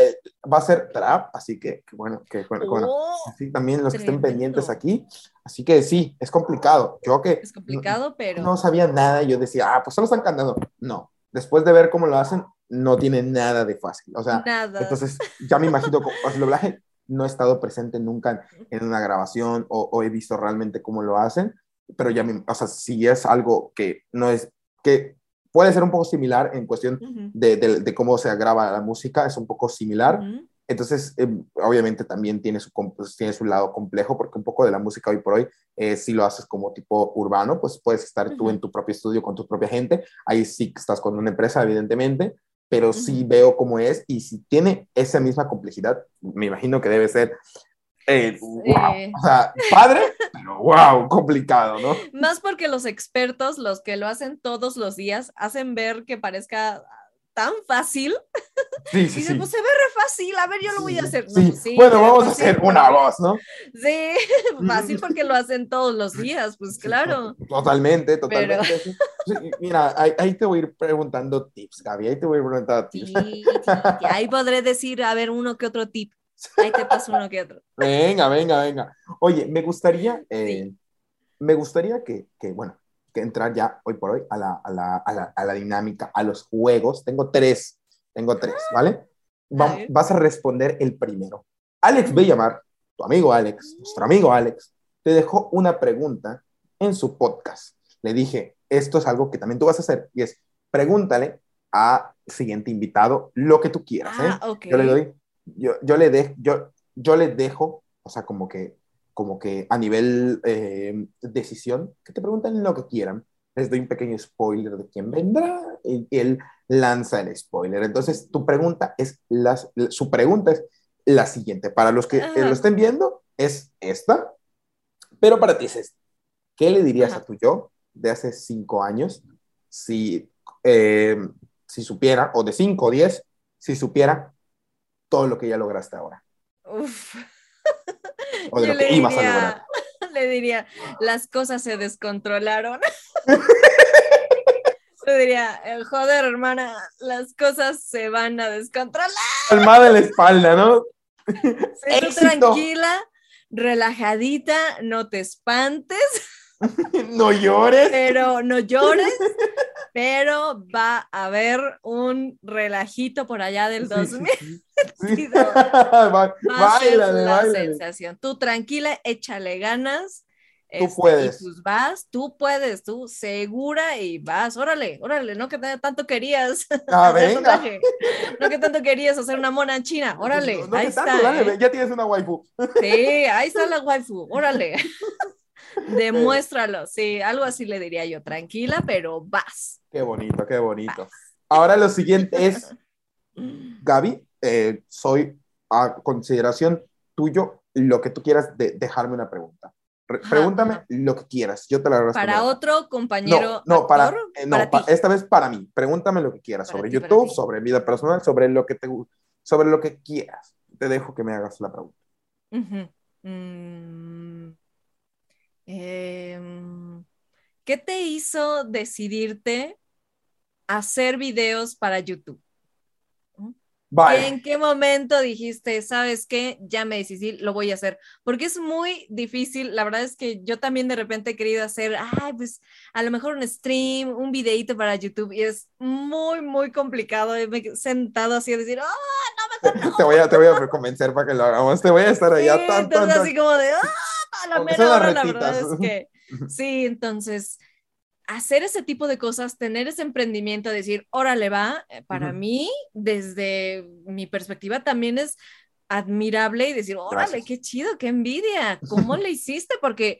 va a ser trap, así que, que bueno, que bueno, oh, así también los tremendo. que estén pendientes aquí, así que sí, es complicado, yo que es complicado, no, pero... no sabía nada, yo decía, ah, pues solo están cantando, no, después de ver cómo lo hacen, no tiene nada de fácil, o sea, Nada. entonces ya me imagino, el doblaje no he estado presente nunca en, en una grabación o, o, he visto realmente cómo lo hacen, pero ya, me, o sea, si es algo que no es, que puede ser un poco similar en cuestión uh -huh. de, de, de, cómo se graba la música, es un poco similar. Uh -huh. Entonces, eh, obviamente también tiene su, pues, tiene su lado complejo, porque un poco de la música hoy por hoy, eh, si lo haces como tipo urbano, pues puedes estar uh -huh. tú en tu propio estudio con tu propia gente, ahí sí estás con una empresa, evidentemente, pero uh -huh. sí veo cómo es y si tiene esa misma complejidad, me imagino que debe ser, eh, wow, o sea, padre, pero wow, complicado, ¿no? Más porque los expertos, los que lo hacen todos los días, hacen ver que parezca tan fácil. Sí, sí, y sí. pues se ve re fácil, a ver, yo lo voy a hacer. No, pues, bueno, vamos a hacer una voz, ¿no? Sí, fácil porque lo hacen todos los días, pues claro. Totalmente, totalmente. Pero... Mira, ahí, ahí, te voy a ir preguntando tips, Gaby, ahí te voy a ir preguntando tips. Ahí podré decir, a ver, uno que otro tip. Ahí te paso uno que otro. Venga, venga, venga. Oye, me gustaría, eh, me gustaría que, que, bueno, que entrar ya hoy por hoy a la, a, la, a, la, a la, dinámica, a los juegos. Tengo tres, tengo tres, ¿vale? Va, a vas a responder el primero. Alex Bellamar, tu amigo Alex, nuestro amigo Alex, te dejó una pregunta en su podcast. Le dije, esto es algo que también tú vas a hacer, y es, pregúntale a siguiente invitado lo que tú quieras, ¿eh? Ah, okay. Yo le doy, yo, yo, le de, yo, yo le dejo, o sea, como que como que a nivel eh, decisión, que te pregunten lo que quieran. Les doy un pequeño spoiler de quién vendrá y él lanza el spoiler. Entonces, tu pregunta es, la, su pregunta es la siguiente. Para los que lo estén viendo, es esta, pero para ti es esta. ¿Qué le dirías Ajá. a tu yo de hace cinco años si, eh, si supiera, o de cinco o diez, si supiera todo lo que ya lograste ahora? Uf. O de Yo lo que ibas diría, a lograr. Le diría, las cosas se descontrolaron. Le diría, eh, joder, hermana, las cosas se van a descontrolar. Palmada en la espalda, ¿no? Tú tranquila, relajadita, no te espantes. no llores. Pero no llores. pero va a haber un relajito por allá del 2000. Sí, sí, va, la sensación. Tú tranquila, échale ganas. Tú este, puedes. Y pues vas, tú puedes, tú segura y vas, órale, órale, no que tanto querías. Ah, venga. no que tanto querías hacer una mona en china, órale, no, no ahí tanto, está. Dale, ¿eh? Ya tienes una waifu. Sí, ahí está la waifu, órale. Demuéstralo, sí, algo así le diría yo, tranquila, pero vas. Qué bonito, qué bonito. Vas. Ahora lo siguiente es, Gaby, eh, soy a consideración tuyo lo que tú quieras de dejarme una pregunta. Re pregúntame Ajá. lo que quieras, yo te la respondo. ¿Para otro compañero? No, no, para, eh, no para esta vez para mí. Pregúntame lo que quieras para sobre ti, YouTube, sobre vida personal, sobre lo que te sobre lo que quieras. Te dejo que me hagas la pregunta. Uh -huh. mm, eh, ¿Qué te hizo decidirte hacer videos para YouTube? Vale. ¿En qué momento dijiste, sabes qué, ya me decidí, lo voy a hacer? Porque es muy difícil, la verdad es que yo también de repente he querido hacer, ay, pues a lo mejor un stream, un videito para YouTube, y es muy, muy complicado. Me he sentado así a decir, ah, oh, no, mejor no. Te voy, a, te voy a convencer para que lo hagamos, te voy a estar allá sí, tan, entonces tan, tan. así como de, ah, a la mera hora, la verdad es que, sí, entonces hacer ese tipo de cosas, tener ese emprendimiento, decir, órale, va, eh, para uh -huh. mí, desde mi perspectiva, también es admirable y decir, órale, Gracias. qué chido, qué envidia, ¿cómo le hiciste? Porque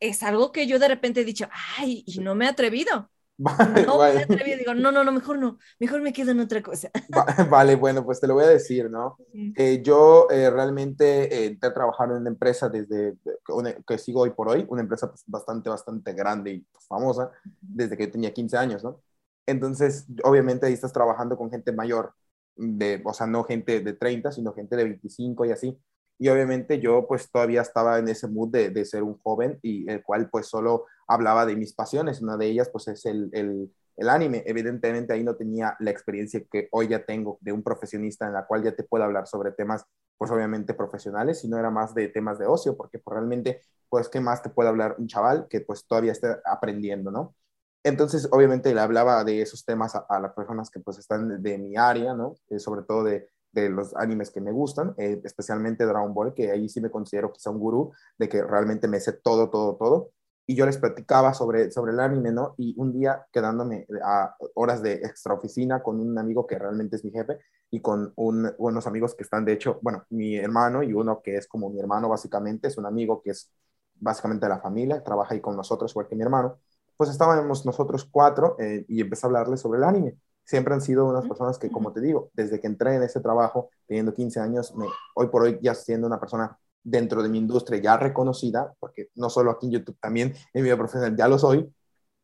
es algo que yo de repente he dicho, ay, y no me he atrevido. Vale, no vale. me digo, no, no, no, mejor no, mejor me quedo en otra cosa. Vale, bueno, pues te lo voy a decir, ¿no? Sí. Eh, yo eh, realmente eh, entré a trabajar en una empresa desde una, que sigo hoy por hoy, una empresa pues, bastante, bastante grande y pues, famosa, desde que tenía 15 años, ¿no? Entonces, obviamente ahí estás trabajando con gente mayor, de, o sea, no gente de 30, sino gente de 25 y así. Y obviamente yo pues todavía estaba en ese mood de, de, ser un joven y el cual pues solo hablaba de mis pasiones. Una de ellas pues es el, el, el, anime. Evidentemente ahí no tenía la experiencia que hoy ya tengo de un profesionista en la cual ya te puedo hablar sobre temas pues obviamente profesionales, sino era más de temas de ocio, porque pues, realmente pues qué más te puede hablar un chaval que pues todavía esté aprendiendo, ¿no? Entonces, obviamente, le hablaba de esos temas a, las personas que pues están de, mi área, ¿no? Eh, sobre todo de, de, los animes que me gustan, eh, especialmente Dragon Ball, que ahí sí me considero quizá un gurú, de que realmente me sé todo, todo, todo. Y yo les platicaba sobre, sobre el anime, ¿no? Y un día quedándome a horas de extra oficina con un amigo que realmente es mi jefe y con un, unos amigos que están, de hecho, bueno, mi hermano y uno que es como mi hermano básicamente, es un amigo que es básicamente de la familia, trabaja ahí con nosotros, igual que mi hermano pues estábamos nosotros cuatro eh, y empecé a hablarles sobre el anime. Siempre han sido unas personas que, como te digo, desde que entré en ese trabajo, teniendo 15 años, me, hoy por hoy ya siendo una persona dentro de mi industria ya reconocida, porque no solo aquí en YouTube, también en mi vida profesional ya lo soy,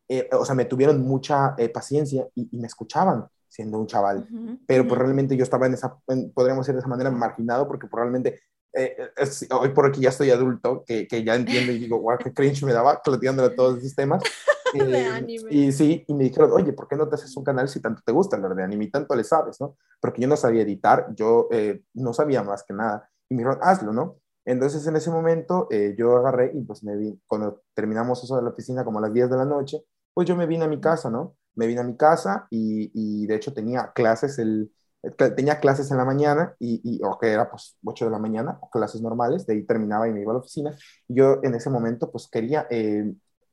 eh, o sea, me tuvieron mucha eh, paciencia y, me escuchaban siendo un chaval, pero pues realmente yo estaba en esa, podríamos decir de esa manera, marginado, porque probablemente hoy por hoy ya estoy adulto, que, que ya entiendo y digo, wow, qué cringe me daba cloteándole todos esos temas, Eh, y sí, y me dijeron, oye, ¿por qué no te haces un canal si tanto te gusta lo de anime y tanto le sabes, ¿no? Porque yo no sabía editar, yo eh, no sabía más que nada. Y me dijeron, hazlo, ¿no? Entonces en ese momento eh, yo agarré y pues me vi, cuando terminamos eso de la oficina como a las 10 de la noche, pues yo me vine a mi casa, ¿no? Me vine a mi casa y, y de hecho tenía clases el, tenía clases en la mañana y, y, o que era pues 8 de la mañana, clases normales, de ahí terminaba y me iba a la oficina. Yo en ese momento pues quería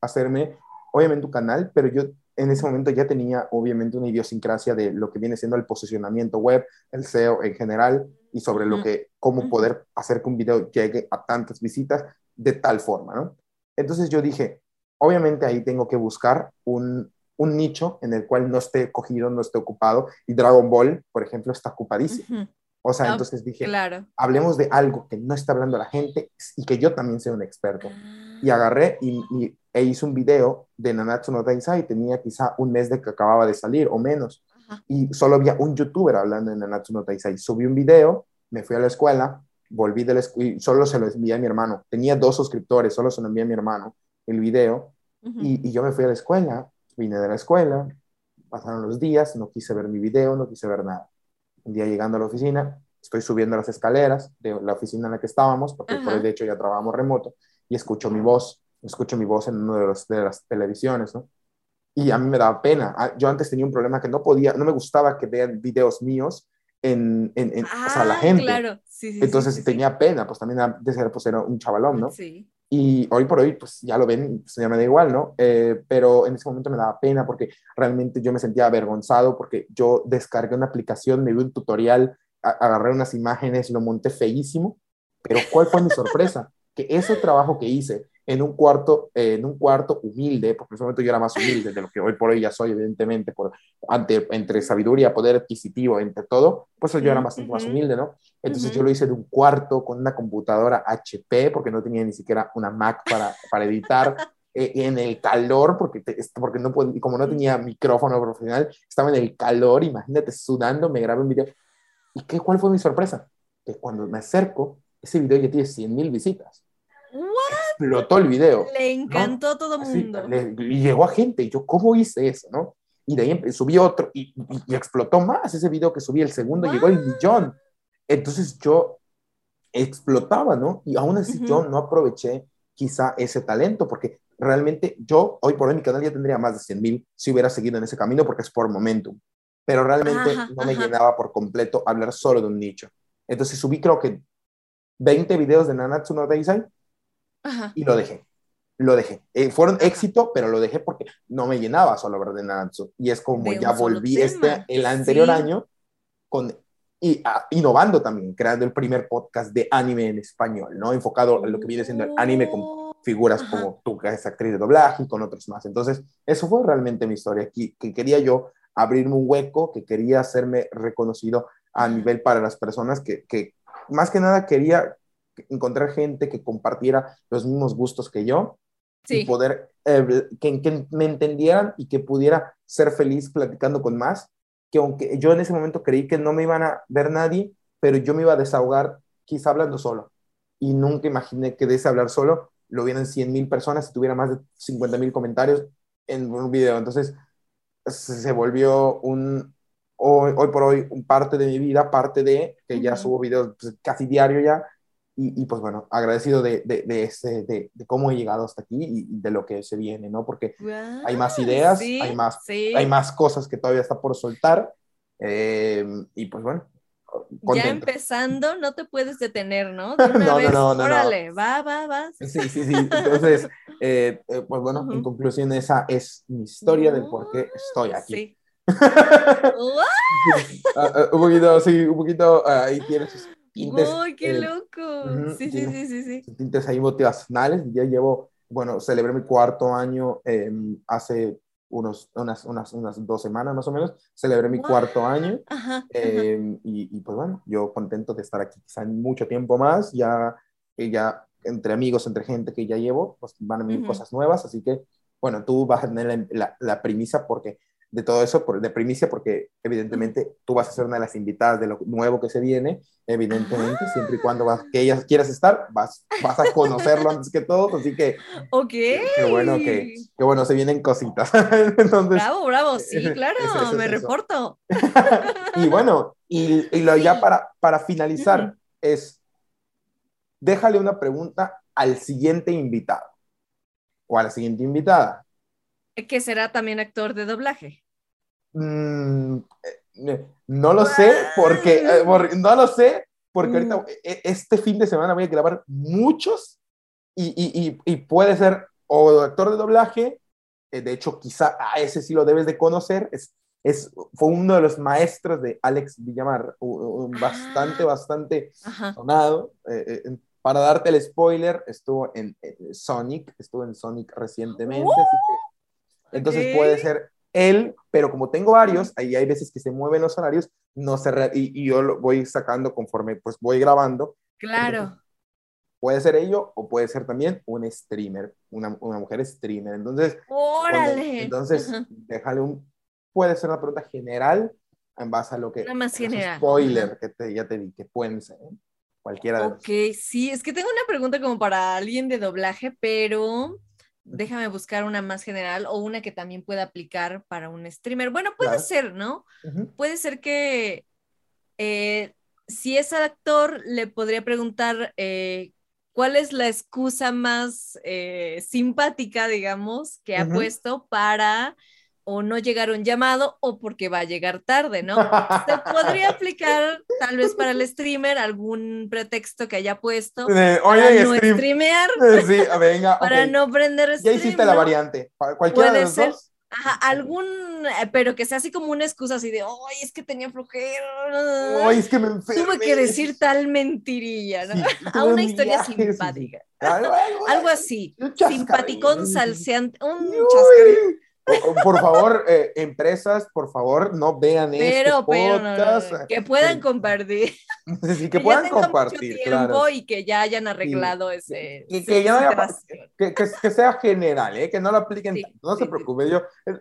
hacerme obviamente un canal, pero yo en ese momento ya tenía obviamente una idiosincrasia de lo que viene siendo el posicionamiento web, el SEO en general y sobre lo que, cómo poder hacer que un video llegue a tantas visitas de tal forma, ¿no? Entonces yo dije, obviamente ahí tengo que buscar un, un nicho en el cual no esté cogido, no esté ocupado y Dragon Ball, por ejemplo, está ocupadísimo. O sea, ah, entonces dije, claro. hablemos de algo que no está hablando la gente y que yo también sea un experto. Y ah. agarré y, y e hice un video de Nanatsu no Taizai, tenía quizá un mes de que acababa de salir o menos, y solo había un youtuber hablando de Nanatsu no Taizai. Subí un video, me fui a la escuela, volví de la escuela, y solo se lo envié a mi hermano. Tenía dos suscriptores, solo se lo envié a mi hermano el video, y, y yo me fui a la escuela, vine de la escuela, pasaron los días, no quise ver mi video, no quise ver nada. Un día llegando a la oficina, estoy subiendo las escaleras de la oficina en la que estábamos, porque por de hecho ya trabajamos remoto, y escucho mi voz escucho mi voz en una de, los, de las televisiones, ¿no? Y a mí me daba pena. Ah, yo antes tenía un problema que no podía, no me gustaba que vean videos míos en, en, en o sea, la ah, gente. Claro. Sí, sí, Entonces tenía pena, pues también antes era, pues, era un chavalón, ¿no? Sí. Y hoy por hoy, pues ya lo ven, pues ya me da igual, ¿no? Eh, pero en ese momento me daba pena porque realmente yo me sentía avergonzado porque yo descargué una aplicación, me vi un tutorial, agarré unas imágenes, lo monté feísimo, pero ¿cuál fue mi sorpresa? que ese trabajo que hice en un cuarto, eh, en un cuarto humilde, porque en ese momento yo era más humilde de lo que hoy por hoy ya soy, evidentemente, por, ante, entre sabiduría, poder adquisitivo, entre todo, pues yo era más, más humilde, ¿no? Entonces yo lo hice de un cuarto con una computadora HP, porque no tenía ni siquiera una Mac para, para editar. Eh, en el calor, porque, porque no como no tenía micrófono profesional, estaba en el calor, imagínate, sudando, me grabé un video. ¿Y qué, cuál fue mi sorpresa? Que cuando me acerco, ese video ya tiene 100 mil visitas explotó el video. Le encantó a todo el mundo. y llegó a gente, y yo, ¿cómo hice eso, no? Y de ahí subí otro, y, explotó más ese video que subí, el segundo llegó el millón. Entonces yo explotaba, ¿no? Y aún así yo no aproveché quizá ese talento, porque realmente yo, hoy por hoy mi canal ya tendría más de 100 mil si hubiera seguido en ese camino, porque es por momentum. Pero realmente no me llenaba por completo hablar solo de un nicho. Entonces subí creo que 20 videos de Nanatsu no Taizai y lo dejé. Lo dejé. Eh, fueron éxito, pero lo dejé porque no me llenaba solo ver de Nanatsu. Y es como ya volví este, el anterior año con y ah, innovando también, creando el primer podcast de anime en español, ¿no? Enfocado en lo que viene siendo el anime con figuras como tú, que es actriz de doblaje, y con otros más. Entonces, eso fue realmente mi historia aquí, que quería yo abrirme un hueco, que quería hacerme reconocido a nivel para las personas que, que más que nada quería encontrar gente que compartiera los mismos gustos que yo y poder, eh, que, que, me entendieran y que pudiera ser feliz platicando con más, que aunque yo en ese momento creí que no me iban a ver nadie, pero yo me iba a desahogar quizá hablando solo. y nunca imaginé que de ese hablar solo lo vieran 100 mil personas y tuviera más de 50 mil comentarios en un video. Entonces se volvió un, hoy, hoy por hoy, un parte de mi vida, parte de que ya subo videos pues, casi diario ya. Y, pues bueno, agradecido de, de, de, ese, de, cómo he llegado hasta aquí y de lo que se viene, ¿no? Porque hay más ideas, hay, más, hay más cosas que todavía está por soltar. Eh, y pues bueno, ya empezando, no te puedes detener, ¿no? De una no, vez, no, no, Órale, va, va, va. Sí, sí, sí. Entonces, eh, eh, pues bueno, en conclusión, esa es mi historia del por qué estoy aquí. Sí. Ah, un poquito, sí, un poquito, ah, ahí tienes sus tintes. ¡Uy, qué eh, loco! sí, sí, sí, sí, sí. Tintes ahí motivacionales. Ya llevo, bueno, celebré mi cuarto año em, hace unos, unas, unas, unas, dos semanas más o menos, celebré mi cuarto año em, Y, y, pues bueno, yo contento de estar aquí quizá mucho tiempo más, ya, ya entre amigos, entre gente que ya llevo, pues van a venir cosas nuevas, así que bueno, tú vas a tener la, la, premisa porque de todo eso, por, de primicia, porque evidentemente tú vas a ser una de las invitadas de lo nuevo que se viene, evidentemente, siempre y cuando vas, que ellas quieras estar, vas, vas a conocerlo antes que todo, así que... Ok. Qué bueno que, que bueno, se vienen cositas. Entonces, bravo, bravo, sí, claro, me reporto. y bueno, y, y lo ya para, para finalizar es, déjale una pregunta al siguiente invitado o a la siguiente invitada que será también actor de doblaje. Mm, eh, no lo sé, porque, eh, no lo sé, porque ahorita mm. e, este fin de semana voy a grabar muchos y, y, y, puede ser o actor de doblaje, eh, de hecho quizá a ese sí lo debes de conocer, es, es, fue uno de los maestros de Alex Villamar, bastante, ah. bastante sonado. para darte el spoiler, estuvo en Sonic, estuvo en Sonic recientemente, así que entonces puede ser él, pero como tengo varios, ahí hay veces que se mueven los horarios, no se y, yo lo voy sacando conforme pues voy grabando. Claro. puede ser ello o puede ser también un streamer, una, una mujer streamer. Entonces, ¡Órale! entonces, déjale un, puede ser una pregunta general en base a lo que... Más general. Spoiler, que te, ya te di, que pueden ser. ¿eh? Cualquiera de Ok, sí, es que tengo una pregunta como para alguien de doblaje, pero déjame buscar una más general o una que también pueda aplicar para un streamer. Bueno, puede ser, ¿no? Puede ser que eh, si es actor, le podría preguntar eh, cuál es la excusa más eh, simpática, digamos, que ha puesto para o no llegar un llamado o porque va a llegar tarde, ¿no? Se podría aplicar tal vez para el streamer algún pretexto que haya puesto para no streamear, sí, venga, para no prender stream, Ya hiciste la variante, cualquiera de los ser, dos. Ajá, algún, eh, pero que sea así como una excusa así de, ay, es que tenía flojera. Ay, es que me enfermé. Tuve que decir tal mentirilla, ¿no? a una historia simpática. Algo, así, simpaticón, salseante, un por favor, eh, empresas, por favor, no vean pero, este podcast. que puedan compartir. Sí, que, puedan compartir, claro. Y que ya hayan arreglado ese. Que, que, que, sea general, ¿eh? que no lo apliquen. no se preocupe, yo, eh,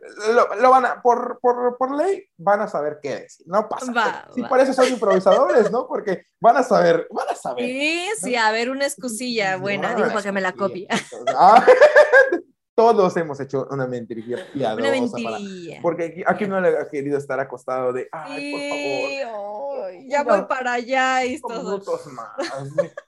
lo, van a, por, por, por, ley, van a saber qué decir. No pasa. Va, sí, por eso son improvisadores, ¿no? Porque van a saber, van a saber. Sí, sí, a ver, una excusilla buena, digo para que me la copie. Ah, todos hemos hecho una mentirilla piadosa. Una mentirilla. porque aquí, no le ha querido estar acostado de, ay, por favor. ya voy para allá y todo.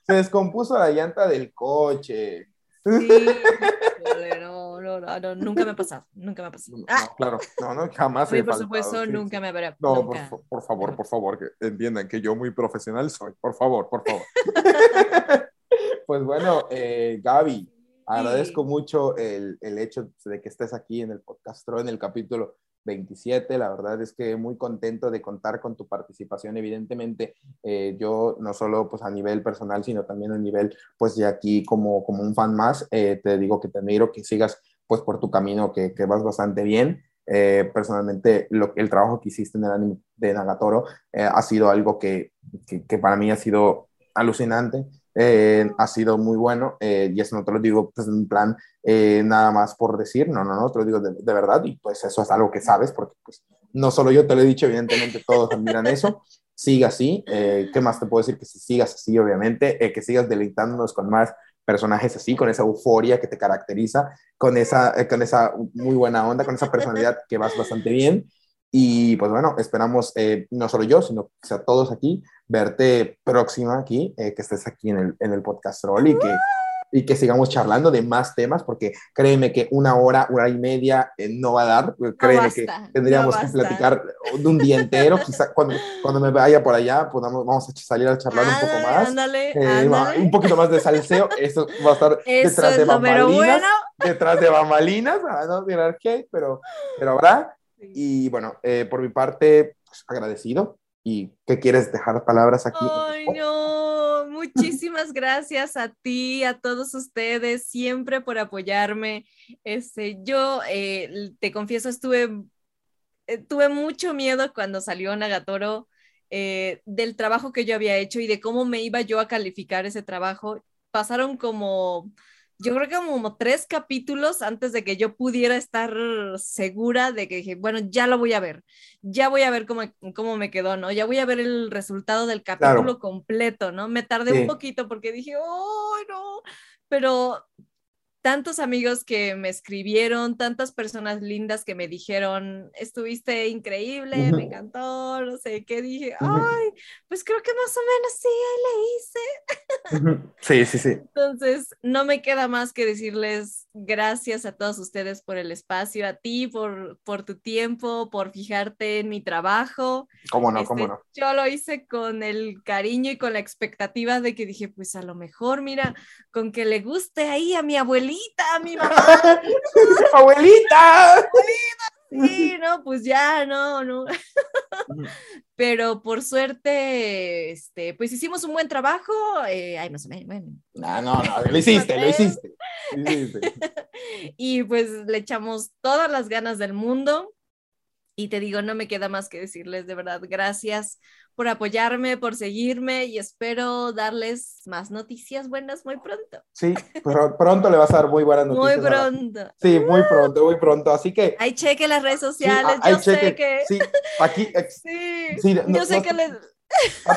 Se descompuso la llanta del coche. Sí, no, no, no, nunca me ha pasado, nunca me ha pasado. No, claro, no, no, jamás. Sí, por supuesto, nunca me habrá. No, por, por, favor, por favor, que entiendan que yo muy profesional soy, por favor, por favor. pues bueno, eh, Gaby, Agradezco mucho el, el, hecho de que estés aquí en el podcast, en el capítulo 27. La verdad es que muy contento de contar con tu participación. Evidentemente, eh, yo no solo pues a nivel personal, sino también a nivel pues de aquí como, como un fan más, eh, te digo que te admiro, que sigas pues por tu camino, que, que vas bastante bien. Eh, personalmente, lo, el trabajo que hiciste en el anime de Nagatoro ha sido algo que, que, que para mí ha sido alucinante. Eh, ha sido muy bueno eh, y eso no te lo digo pues, en plan eh, nada más por decir, no, no, no, te lo digo de, verdad y pues eso es algo que sabes porque pues no solo yo te lo he dicho, evidentemente todos admiran eso, siga así. Eh, ¿Qué más te puedo decir? Que si sigas así, obviamente, eh, que sigas deleitándonos con más personajes así, con esa euforia que te caracteriza, con esa, eh, con esa muy buena onda, con esa personalidad que vas bastante bien. Y pues bueno, esperamos, no solo yo, sino que sea todos aquí, verte próxima aquí, que estés aquí en el, en el podcast Roll y que y que sigamos charlando de más temas, porque créeme que una hora, hora y media eh, no va a dar. Créeme que tendríamos que platicar de un día entero. Quizá cuando, cuando me vaya por allá, podamos, vamos a salir a charlar un poco más. Ándale, eh, Un poquito más de salseo. Eso va a estar detrás de bambalinas. Detrás de bambalinas. no mirar qué, pero, pero habrá. Y bueno, eh, por mi parte, pues, agradecido. ¿Y qué quieres dejar palabras aquí? Ay, no, muchísimas gracias a ti, a todos ustedes, siempre por apoyarme. Este, yo eh, te confieso, estuve, eh, tuve mucho miedo cuando salió Nagatoro eh, del trabajo que yo había hecho y de cómo me iba yo a calificar ese trabajo. Pasaron como yo creo que como tres capítulos antes de que yo pudiera estar segura de que dije, bueno, ya lo voy a ver, ya voy a ver cómo, cómo me quedó, ¿no? Ya voy a ver el resultado del capítulo completo, ¿no? Me tardé un poquito porque dije, oh, no, pero tantos amigos que me escribieron, tantas personas lindas que me dijeron, estuviste increíble, me encantó, no sé qué, dije, ay, pues creo que más o menos sí, le hice. Sí, sí, sí. Entonces, no me queda más que decirles gracias a todos ustedes por el espacio, a ti por, por tu tiempo, por fijarte en mi trabajo. ¿Cómo no? ¿Cómo este, no? Yo lo hice con el cariño y con la expectativa de que dije, pues a lo mejor, mira, con que le guste ahí a mi abuelita, a mi mamá. ¡Abuelita! ¡Abuelita! Sí, no, pues ya, no, no. Pero por suerte, este, pues hicimos un buen trabajo. Eh, ay, más o menos, bueno. No, no, no, lo hiciste, lo hiciste. y pues le echamos todas las ganas del mundo. Y te digo, no me queda más que decirles de verdad gracias por apoyarme, por seguirme y espero darles más noticias buenas muy pronto. Sí, pero pronto le vas a dar muy buenas noticias. Muy pronto. Sí, muy pronto, muy pronto. Así que. Ahí cheque las redes sociales. yo sé que. Sí, aquí. sí, yo sé que les.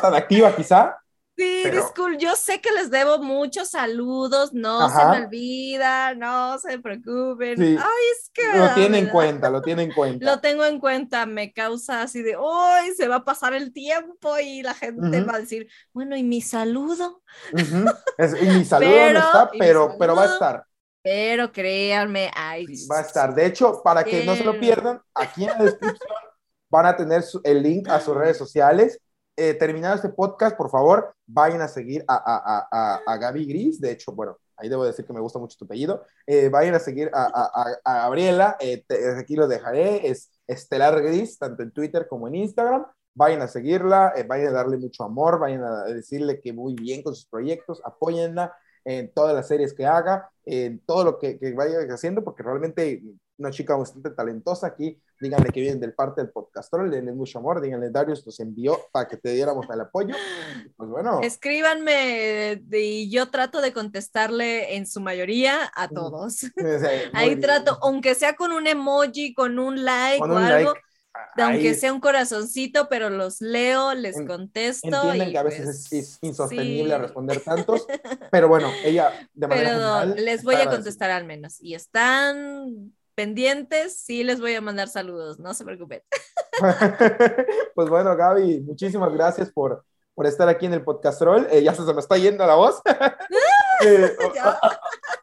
Tan activa, quizá. Sí, disculpe, yo sé que les debo muchos saludos, no se me olvida, no se preocupen. Ay, es que... Lo tiene en cuenta, lo tiene en cuenta. Lo tengo en cuenta, me causa así de, ¡ay, se va a pasar el tiempo! Y la gente va a decir, bueno, ¿y mi saludo? y mi saludo no está, pero, pero va a estar. Pero créanme, ay. va a estar. De hecho, para que no se lo pierdan, aquí en la descripción van a tener el link a sus redes sociales eh, terminado este podcast, por favor, vayan a seguir a, a, a, a, Gaby Gris. De hecho, bueno, ahí debo decir que me gusta mucho tu apellido. Eh, vayan a seguir a, Gabriela. Eh, aquí lo dejaré. Es Estelar Gris, tanto en Twitter como en Instagram. Vayan a seguirla, eh, vayan a darle mucho amor, vayan a decirle que muy bien con sus proyectos, apóyenla en todas las series que haga, en todo lo que, que vaya haciendo, porque realmente una chica bastante talentosa aquí díganle que vienen del parte del podcast, denle mucho amor, díganle Darius nos envió para que te diéramos el apoyo. Pues bueno. Escríbanme y yo trato de contestarle en su mayoría a todos. Ahí trato, aunque sea con un emoji, con un like o algo. Aunque sea un corazoncito, pero los leo, les contesto. Entienden que a veces pues, es, insostenible responder tantos, pero bueno, ella de manera Pero les voy a contestar al menos. Y están pendientes, sí les voy a mandar saludos, no se preocupen. pues bueno, Gaby, muchísimas gracias por, por estar aquí en el podcast roll. Eh, ya se, me está yendo la voz. Eh, oh, oh,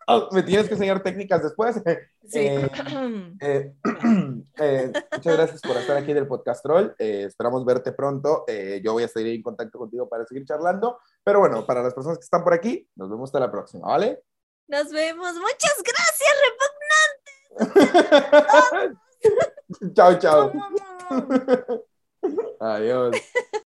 oh, me tienes que enseñar técnicas después. Sí. Eh, muchas gracias por estar aquí en el podcast roll. esperamos verte pronto. yo voy a seguir en contacto contigo para seguir charlando. Pero bueno, para las personas que están por aquí, nos vemos hasta la próxima, ¿vale? Nos vemos. Muchas gracias, repugnante. ciao, ciao. Ayos.